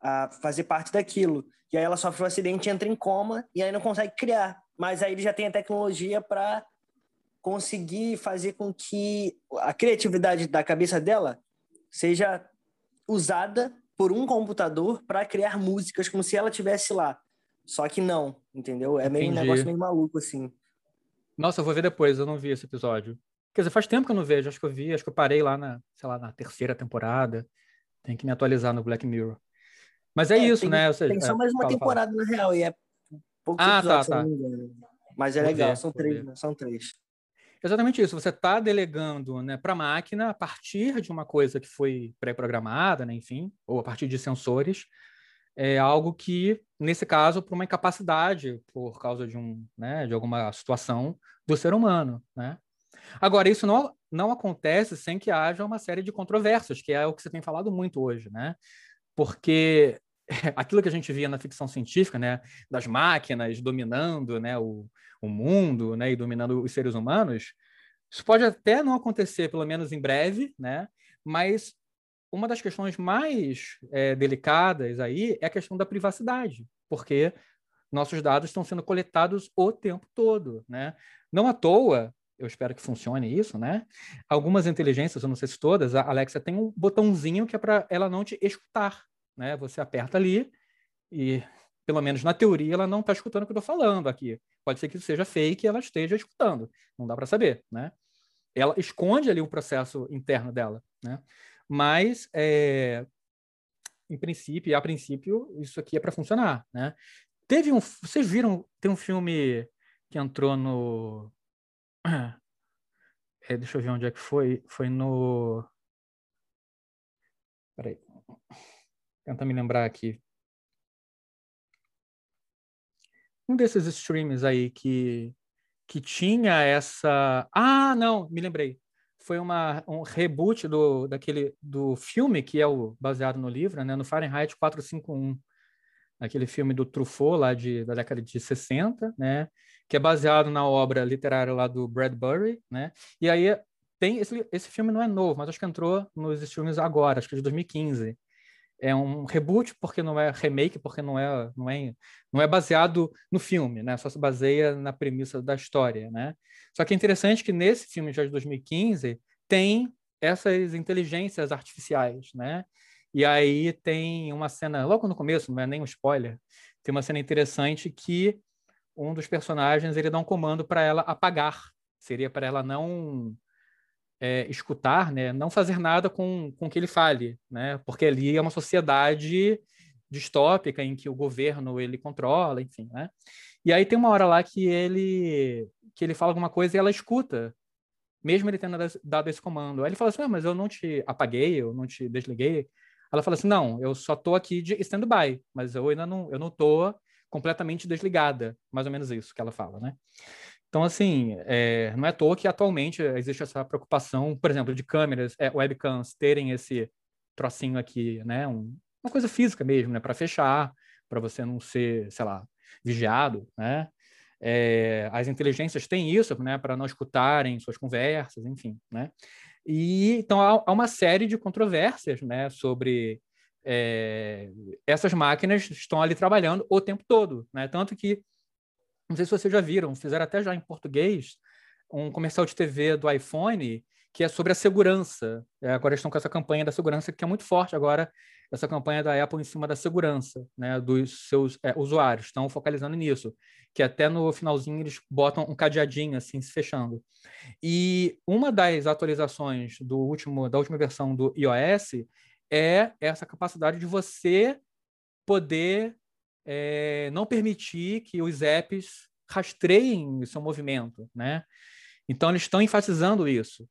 a fazer parte daquilo. E aí ela sofre um acidente, entra em coma, e aí não consegue criar. Mas aí ele já tem a tecnologia para conseguir fazer com que a criatividade da cabeça dela seja usada por um computador para criar músicas como se ela tivesse lá. Só que não, entendeu? É meio um negócio meio maluco, assim. Nossa, eu vou ver depois, eu não vi esse episódio. Quer dizer, faz tempo que eu não vejo, acho que eu vi, acho que eu parei lá na, sei lá, na terceira temporada. Tem que me atualizar no Black Mirror. Mas é, é isso, tem, né? Seja, tem só mais uma fala, temporada, fala. na real, e é poucos ah, tá, tá. Mas é vou legal, ver, são três, né? São três. Exatamente isso. Você está delegando né, para a máquina a partir de uma coisa que foi pré-programada, né, enfim, ou a partir de sensores, é algo que, nesse caso, por uma incapacidade, por causa de, um, né, de alguma situação do ser humano. Né? Agora, isso não, não acontece sem que haja uma série de controvérsias, que é o que você tem falado muito hoje, né? Porque aquilo que a gente via na ficção científica, né, das máquinas dominando, né, o, o mundo, né, e dominando os seres humanos, isso pode até não acontecer, pelo menos em breve, né, mas uma das questões mais é, delicadas aí é a questão da privacidade, porque nossos dados estão sendo coletados o tempo todo, né? Não à toa, eu espero que funcione isso, né? Algumas inteligências, eu não sei se todas, a Alexa tem um botãozinho que é para ela não te escutar, né? Você aperta ali e, pelo menos na teoria, ela não está escutando o que eu estou falando aqui. Pode ser que isso seja fake e ela esteja escutando, não dá para saber, né? Ela esconde ali o processo interno dela, né? Mas, é, em princípio, a princípio, isso aqui é para funcionar, né? Teve um, vocês viram, tem um filme que entrou no, é, deixa eu ver onde é que foi, foi no, peraí, tenta me lembrar aqui, um desses streams aí que que tinha essa. Ah, não, me lembrei foi uma, um reboot do, daquele, do filme que é o, baseado no livro, né, no Fahrenheit 451, aquele filme do Truffaut, lá de, da década de 60, né, que é baseado na obra literária lá do Bradbury, né, e aí tem, esse, esse filme não é novo, mas acho que entrou nos filmes agora, acho que é de 2015, é um reboot porque não é remake, porque não é, não é, não é baseado no filme, né? Só se baseia na premissa da história, né? Só que é interessante que nesse filme já de 2015 tem essas inteligências artificiais, né? E aí tem uma cena, logo no começo, não é nem um spoiler, tem uma cena interessante que um dos personagens ele dá um comando para ela apagar. Seria para ela não é, escutar, né? não fazer nada com, com que ele fale, né? porque ali é uma sociedade distópica em que o governo ele controla, enfim, né? E aí tem uma hora lá que ele que ele fala alguma coisa e ela escuta, mesmo ele tendo dado esse comando. Aí ele fala assim: ah, mas eu não te apaguei, eu não te desliguei. Ela fala assim: não, eu só tô aqui de stand-by, mas eu ainda não, eu não tô completamente desligada, mais ou menos isso que ela fala, né? Então, assim, é, não é à toa que atualmente existe essa preocupação, por exemplo, de câmeras, é, webcams terem esse trocinho aqui, né? Um, uma coisa física mesmo, né? Para fechar, para você não ser, sei lá, vigiado, né? É, as inteligências têm isso, né? Para não escutarem suas conversas, enfim, né? E então há, há uma série de controvérsias, né? Sobre é, essas máquinas estão ali trabalhando o tempo todo, né? Tanto que não sei se vocês já viram, fizeram até já em português um comercial de TV do iPhone que é sobre a segurança. É, agora estão com essa campanha da segurança que é muito forte agora, essa campanha da Apple em cima da segurança né, dos seus é, usuários. Estão focalizando nisso, que até no finalzinho eles botam um cadeadinho assim se fechando. E uma das atualizações do último da última versão do iOS é essa capacidade de você poder é, não permitir que os apps rastreiem o seu movimento, né? Então, eles estão enfatizando isso.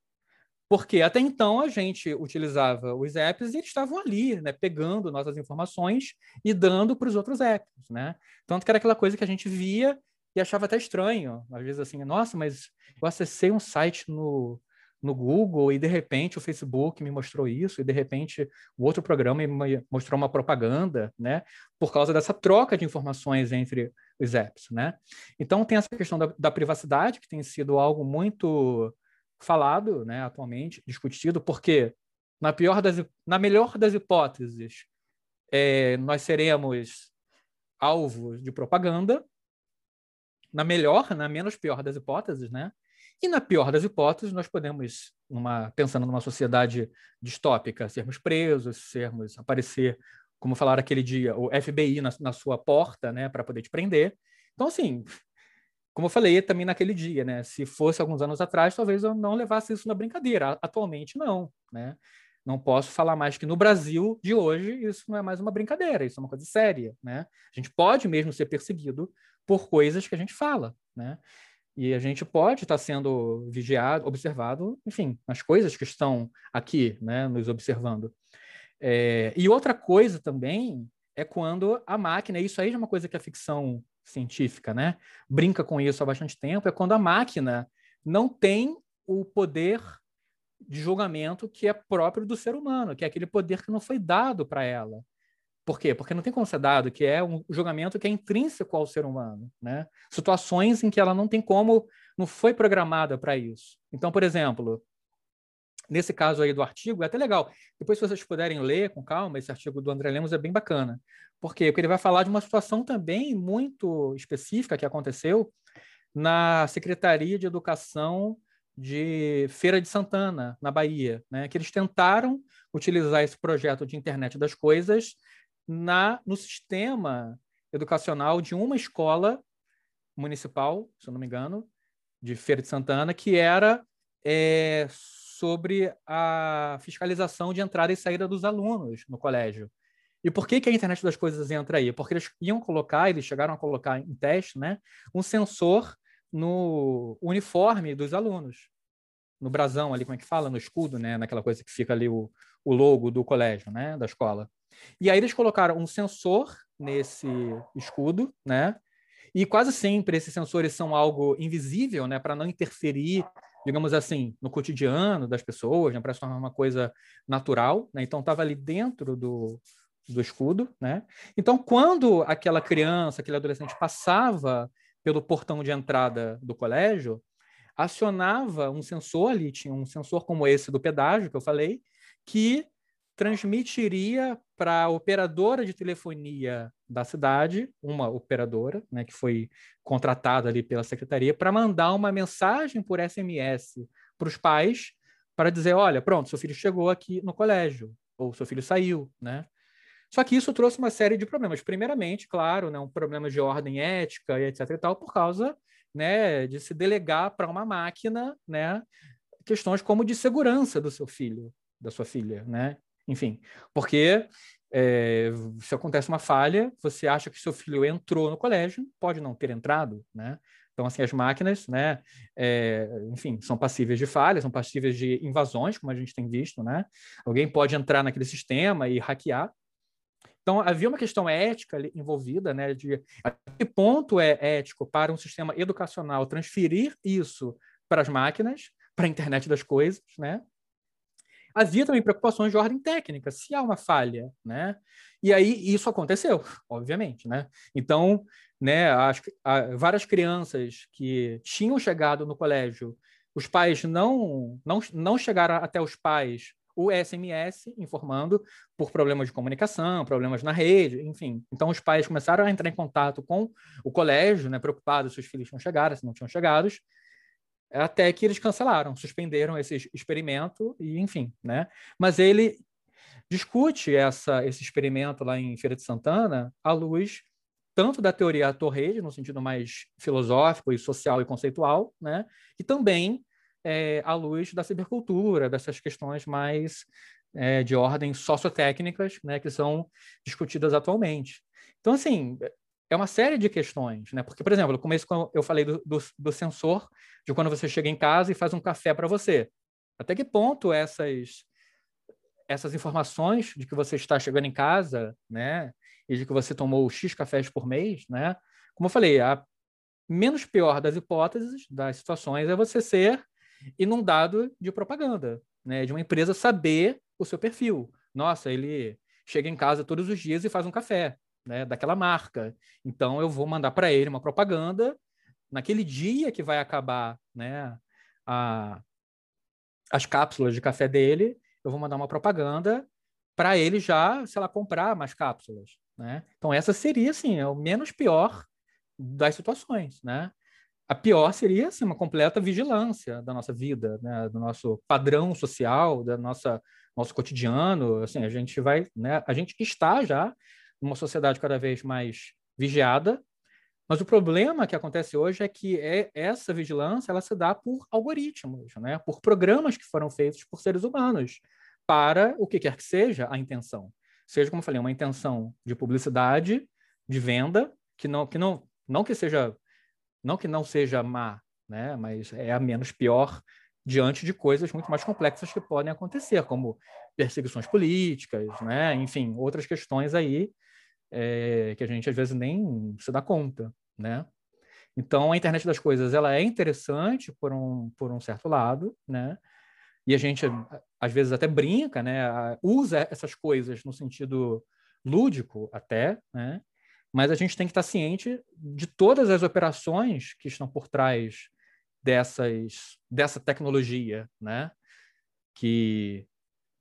Porque até então a gente utilizava os apps e eles estavam ali, né, pegando nossas informações e dando para os outros apps, né? Tanto que era aquela coisa que a gente via e achava até estranho. Às vezes assim, nossa, mas eu acessei um site no, no Google e de repente o Facebook me mostrou isso e de repente o outro programa me mostrou uma propaganda, né? Por causa dessa troca de informações entre os apps, né? Então tem essa questão da, da privacidade que tem sido algo muito falado, né? Atualmente discutido, porque na pior das, na melhor das hipóteses é, nós seremos alvos de propaganda, na melhor, na menos pior das hipóteses, né? E na pior das hipóteses, nós podemos, numa, pensando numa sociedade distópica, sermos presos, sermos aparecer, como falaram aquele dia, o FBI na, na sua porta, né, para poder te prender. Então, assim, como eu falei também naquele dia, né, se fosse alguns anos atrás, talvez eu não levasse isso na brincadeira. Atualmente, não, né? Não posso falar mais que no Brasil de hoje isso não é mais uma brincadeira, isso é uma coisa séria, né? A gente pode mesmo ser perseguido por coisas que a gente fala, né? E a gente pode estar sendo vigiado, observado, enfim, as coisas que estão aqui, né, nos observando. É, e outra coisa também é quando a máquina, isso aí é uma coisa que a ficção científica, né, brinca com isso há bastante tempo, é quando a máquina não tem o poder de julgamento que é próprio do ser humano, que é aquele poder que não foi dado para ela. Por quê? Porque não tem como ser dado, que é um julgamento que é intrínseco ao ser humano, né? Situações em que ela não tem como, não foi programada para isso. Então, por exemplo, nesse caso aí do artigo, é até legal. Depois, se vocês puderem ler com calma, esse artigo do André Lemos é bem bacana. Por quê? Porque ele vai falar de uma situação também muito específica que aconteceu na Secretaria de Educação de Feira de Santana, na Bahia, né? que eles tentaram utilizar esse projeto de internet das coisas na no sistema educacional de uma escola municipal, se eu não me engano, de Feira de Santana, que era é, sobre a fiscalização de entrada e saída dos alunos no colégio. E por que, que a internet das coisas entra aí? Porque eles iam colocar, eles chegaram a colocar em teste, né, um sensor no uniforme dos alunos, no brasão ali, como é que fala? No escudo, né, naquela coisa que fica ali o, o logo do colégio, né, da escola. E aí eles colocaram um sensor nesse escudo, né? E quase sempre esses sensores são algo invisível, né, para não interferir, digamos assim, no cotidiano das pessoas, né, para se tornar uma coisa natural, né? Então estava ali dentro do, do escudo, né? Então quando aquela criança, aquele adolescente passava pelo portão de entrada do colégio, acionava um sensor ali, tinha um sensor como esse do pedágio que eu falei, que transmitiria para a operadora de telefonia da cidade, uma operadora, né, que foi contratada ali pela secretaria, para mandar uma mensagem por SMS para os pais, para dizer, olha, pronto, seu filho chegou aqui no colégio, ou seu filho saiu, né? Só que isso trouxe uma série de problemas. Primeiramente, claro, né, um problema de ordem ética e etc e tal, por causa né, de se delegar para uma máquina né, questões como de segurança do seu filho, da sua filha, né? Enfim, porque é, se acontece uma falha, você acha que seu filho entrou no colégio, pode não ter entrado, né? Então, assim, as máquinas, né, é, enfim, são passíveis de falhas, são passíveis de invasões, como a gente tem visto, né? Alguém pode entrar naquele sistema e hackear. Então, havia uma questão ética envolvida, né, de a que ponto é ético para um sistema educacional transferir isso para as máquinas, para a internet das coisas, né? Havia também preocupações de ordem técnica, se há uma falha, né? E aí isso aconteceu, obviamente, né? Então, né, as, a, várias crianças que tinham chegado no colégio, os pais não, não, não chegaram até os pais o SMS informando por problemas de comunicação, problemas na rede, enfim. Então, os pais começaram a entrar em contato com o colégio, né, preocupados se os filhos tinham chegado, se não tinham chegado, até que eles cancelaram, suspenderam esse experimento e enfim, né? Mas ele discute essa, esse experimento lá em Feira de Santana à luz tanto da teoria Torres, no sentido mais filosófico e social e conceitual, né? E também é, à luz da cibercultura, dessas questões mais é, de ordem sociotécnicas, né? Que são discutidas atualmente. Então, assim, é uma série de questões, né? Porque, por exemplo, no começo eu falei do, do, do sensor, de quando você chega em casa e faz um café para você. Até que ponto essas essas informações de que você está chegando em casa, né, e de que você tomou X cafés por mês, né? Como eu falei, a menos pior das hipóteses, das situações, é você ser inundado de propaganda, né, de uma empresa saber o seu perfil. Nossa, ele chega em casa todos os dias e faz um café né, daquela marca. Então eu vou mandar para ele uma propaganda naquele dia que vai acabar, né, a, as cápsulas de café dele, eu vou mandar uma propaganda para ele já, sei lá, comprar mais cápsulas, né? Então essa seria assim, é o menos pior das situações, né? A pior seria assim, uma completa vigilância da nossa vida, né? do nosso padrão social, da nossa nosso cotidiano, assim, a gente vai, né? A gente está já numa sociedade cada vez mais vigiada, mas o problema que acontece hoje é que é, essa vigilância ela se dá por algoritmos, né? por programas que foram feitos por seres humanos, para o que quer que seja a intenção. Seja, como eu falei, uma intenção de publicidade, de venda, que não que não não que seja não que não seja má, né? mas é a menos pior diante de coisas muito mais complexas que podem acontecer, como perseguições políticas, né? enfim, outras questões aí é, que a gente às vezes nem se dá conta, né? Então, a internet das coisas ela é interessante por um, por um certo lado, né? E a gente às vezes até brinca, né? Usa essas coisas no sentido lúdico até, né? Mas a gente tem que estar ciente de todas as operações que estão por trás dessas dessa tecnologia, né? Que,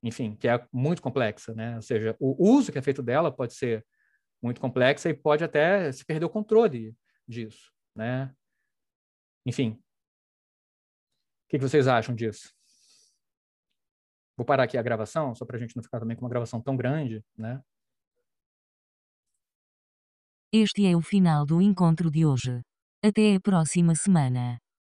enfim, que é muito complexa, né? Ou seja, o uso que é feito dela pode ser muito complexa e pode até se perder o controle disso, né? Enfim, o que, vocês acham disso? Vou parar aqui a gravação, só para a gente não ficar também com uma gravação tão grande, né? Este é o final do encontro de hoje. Até a próxima semana.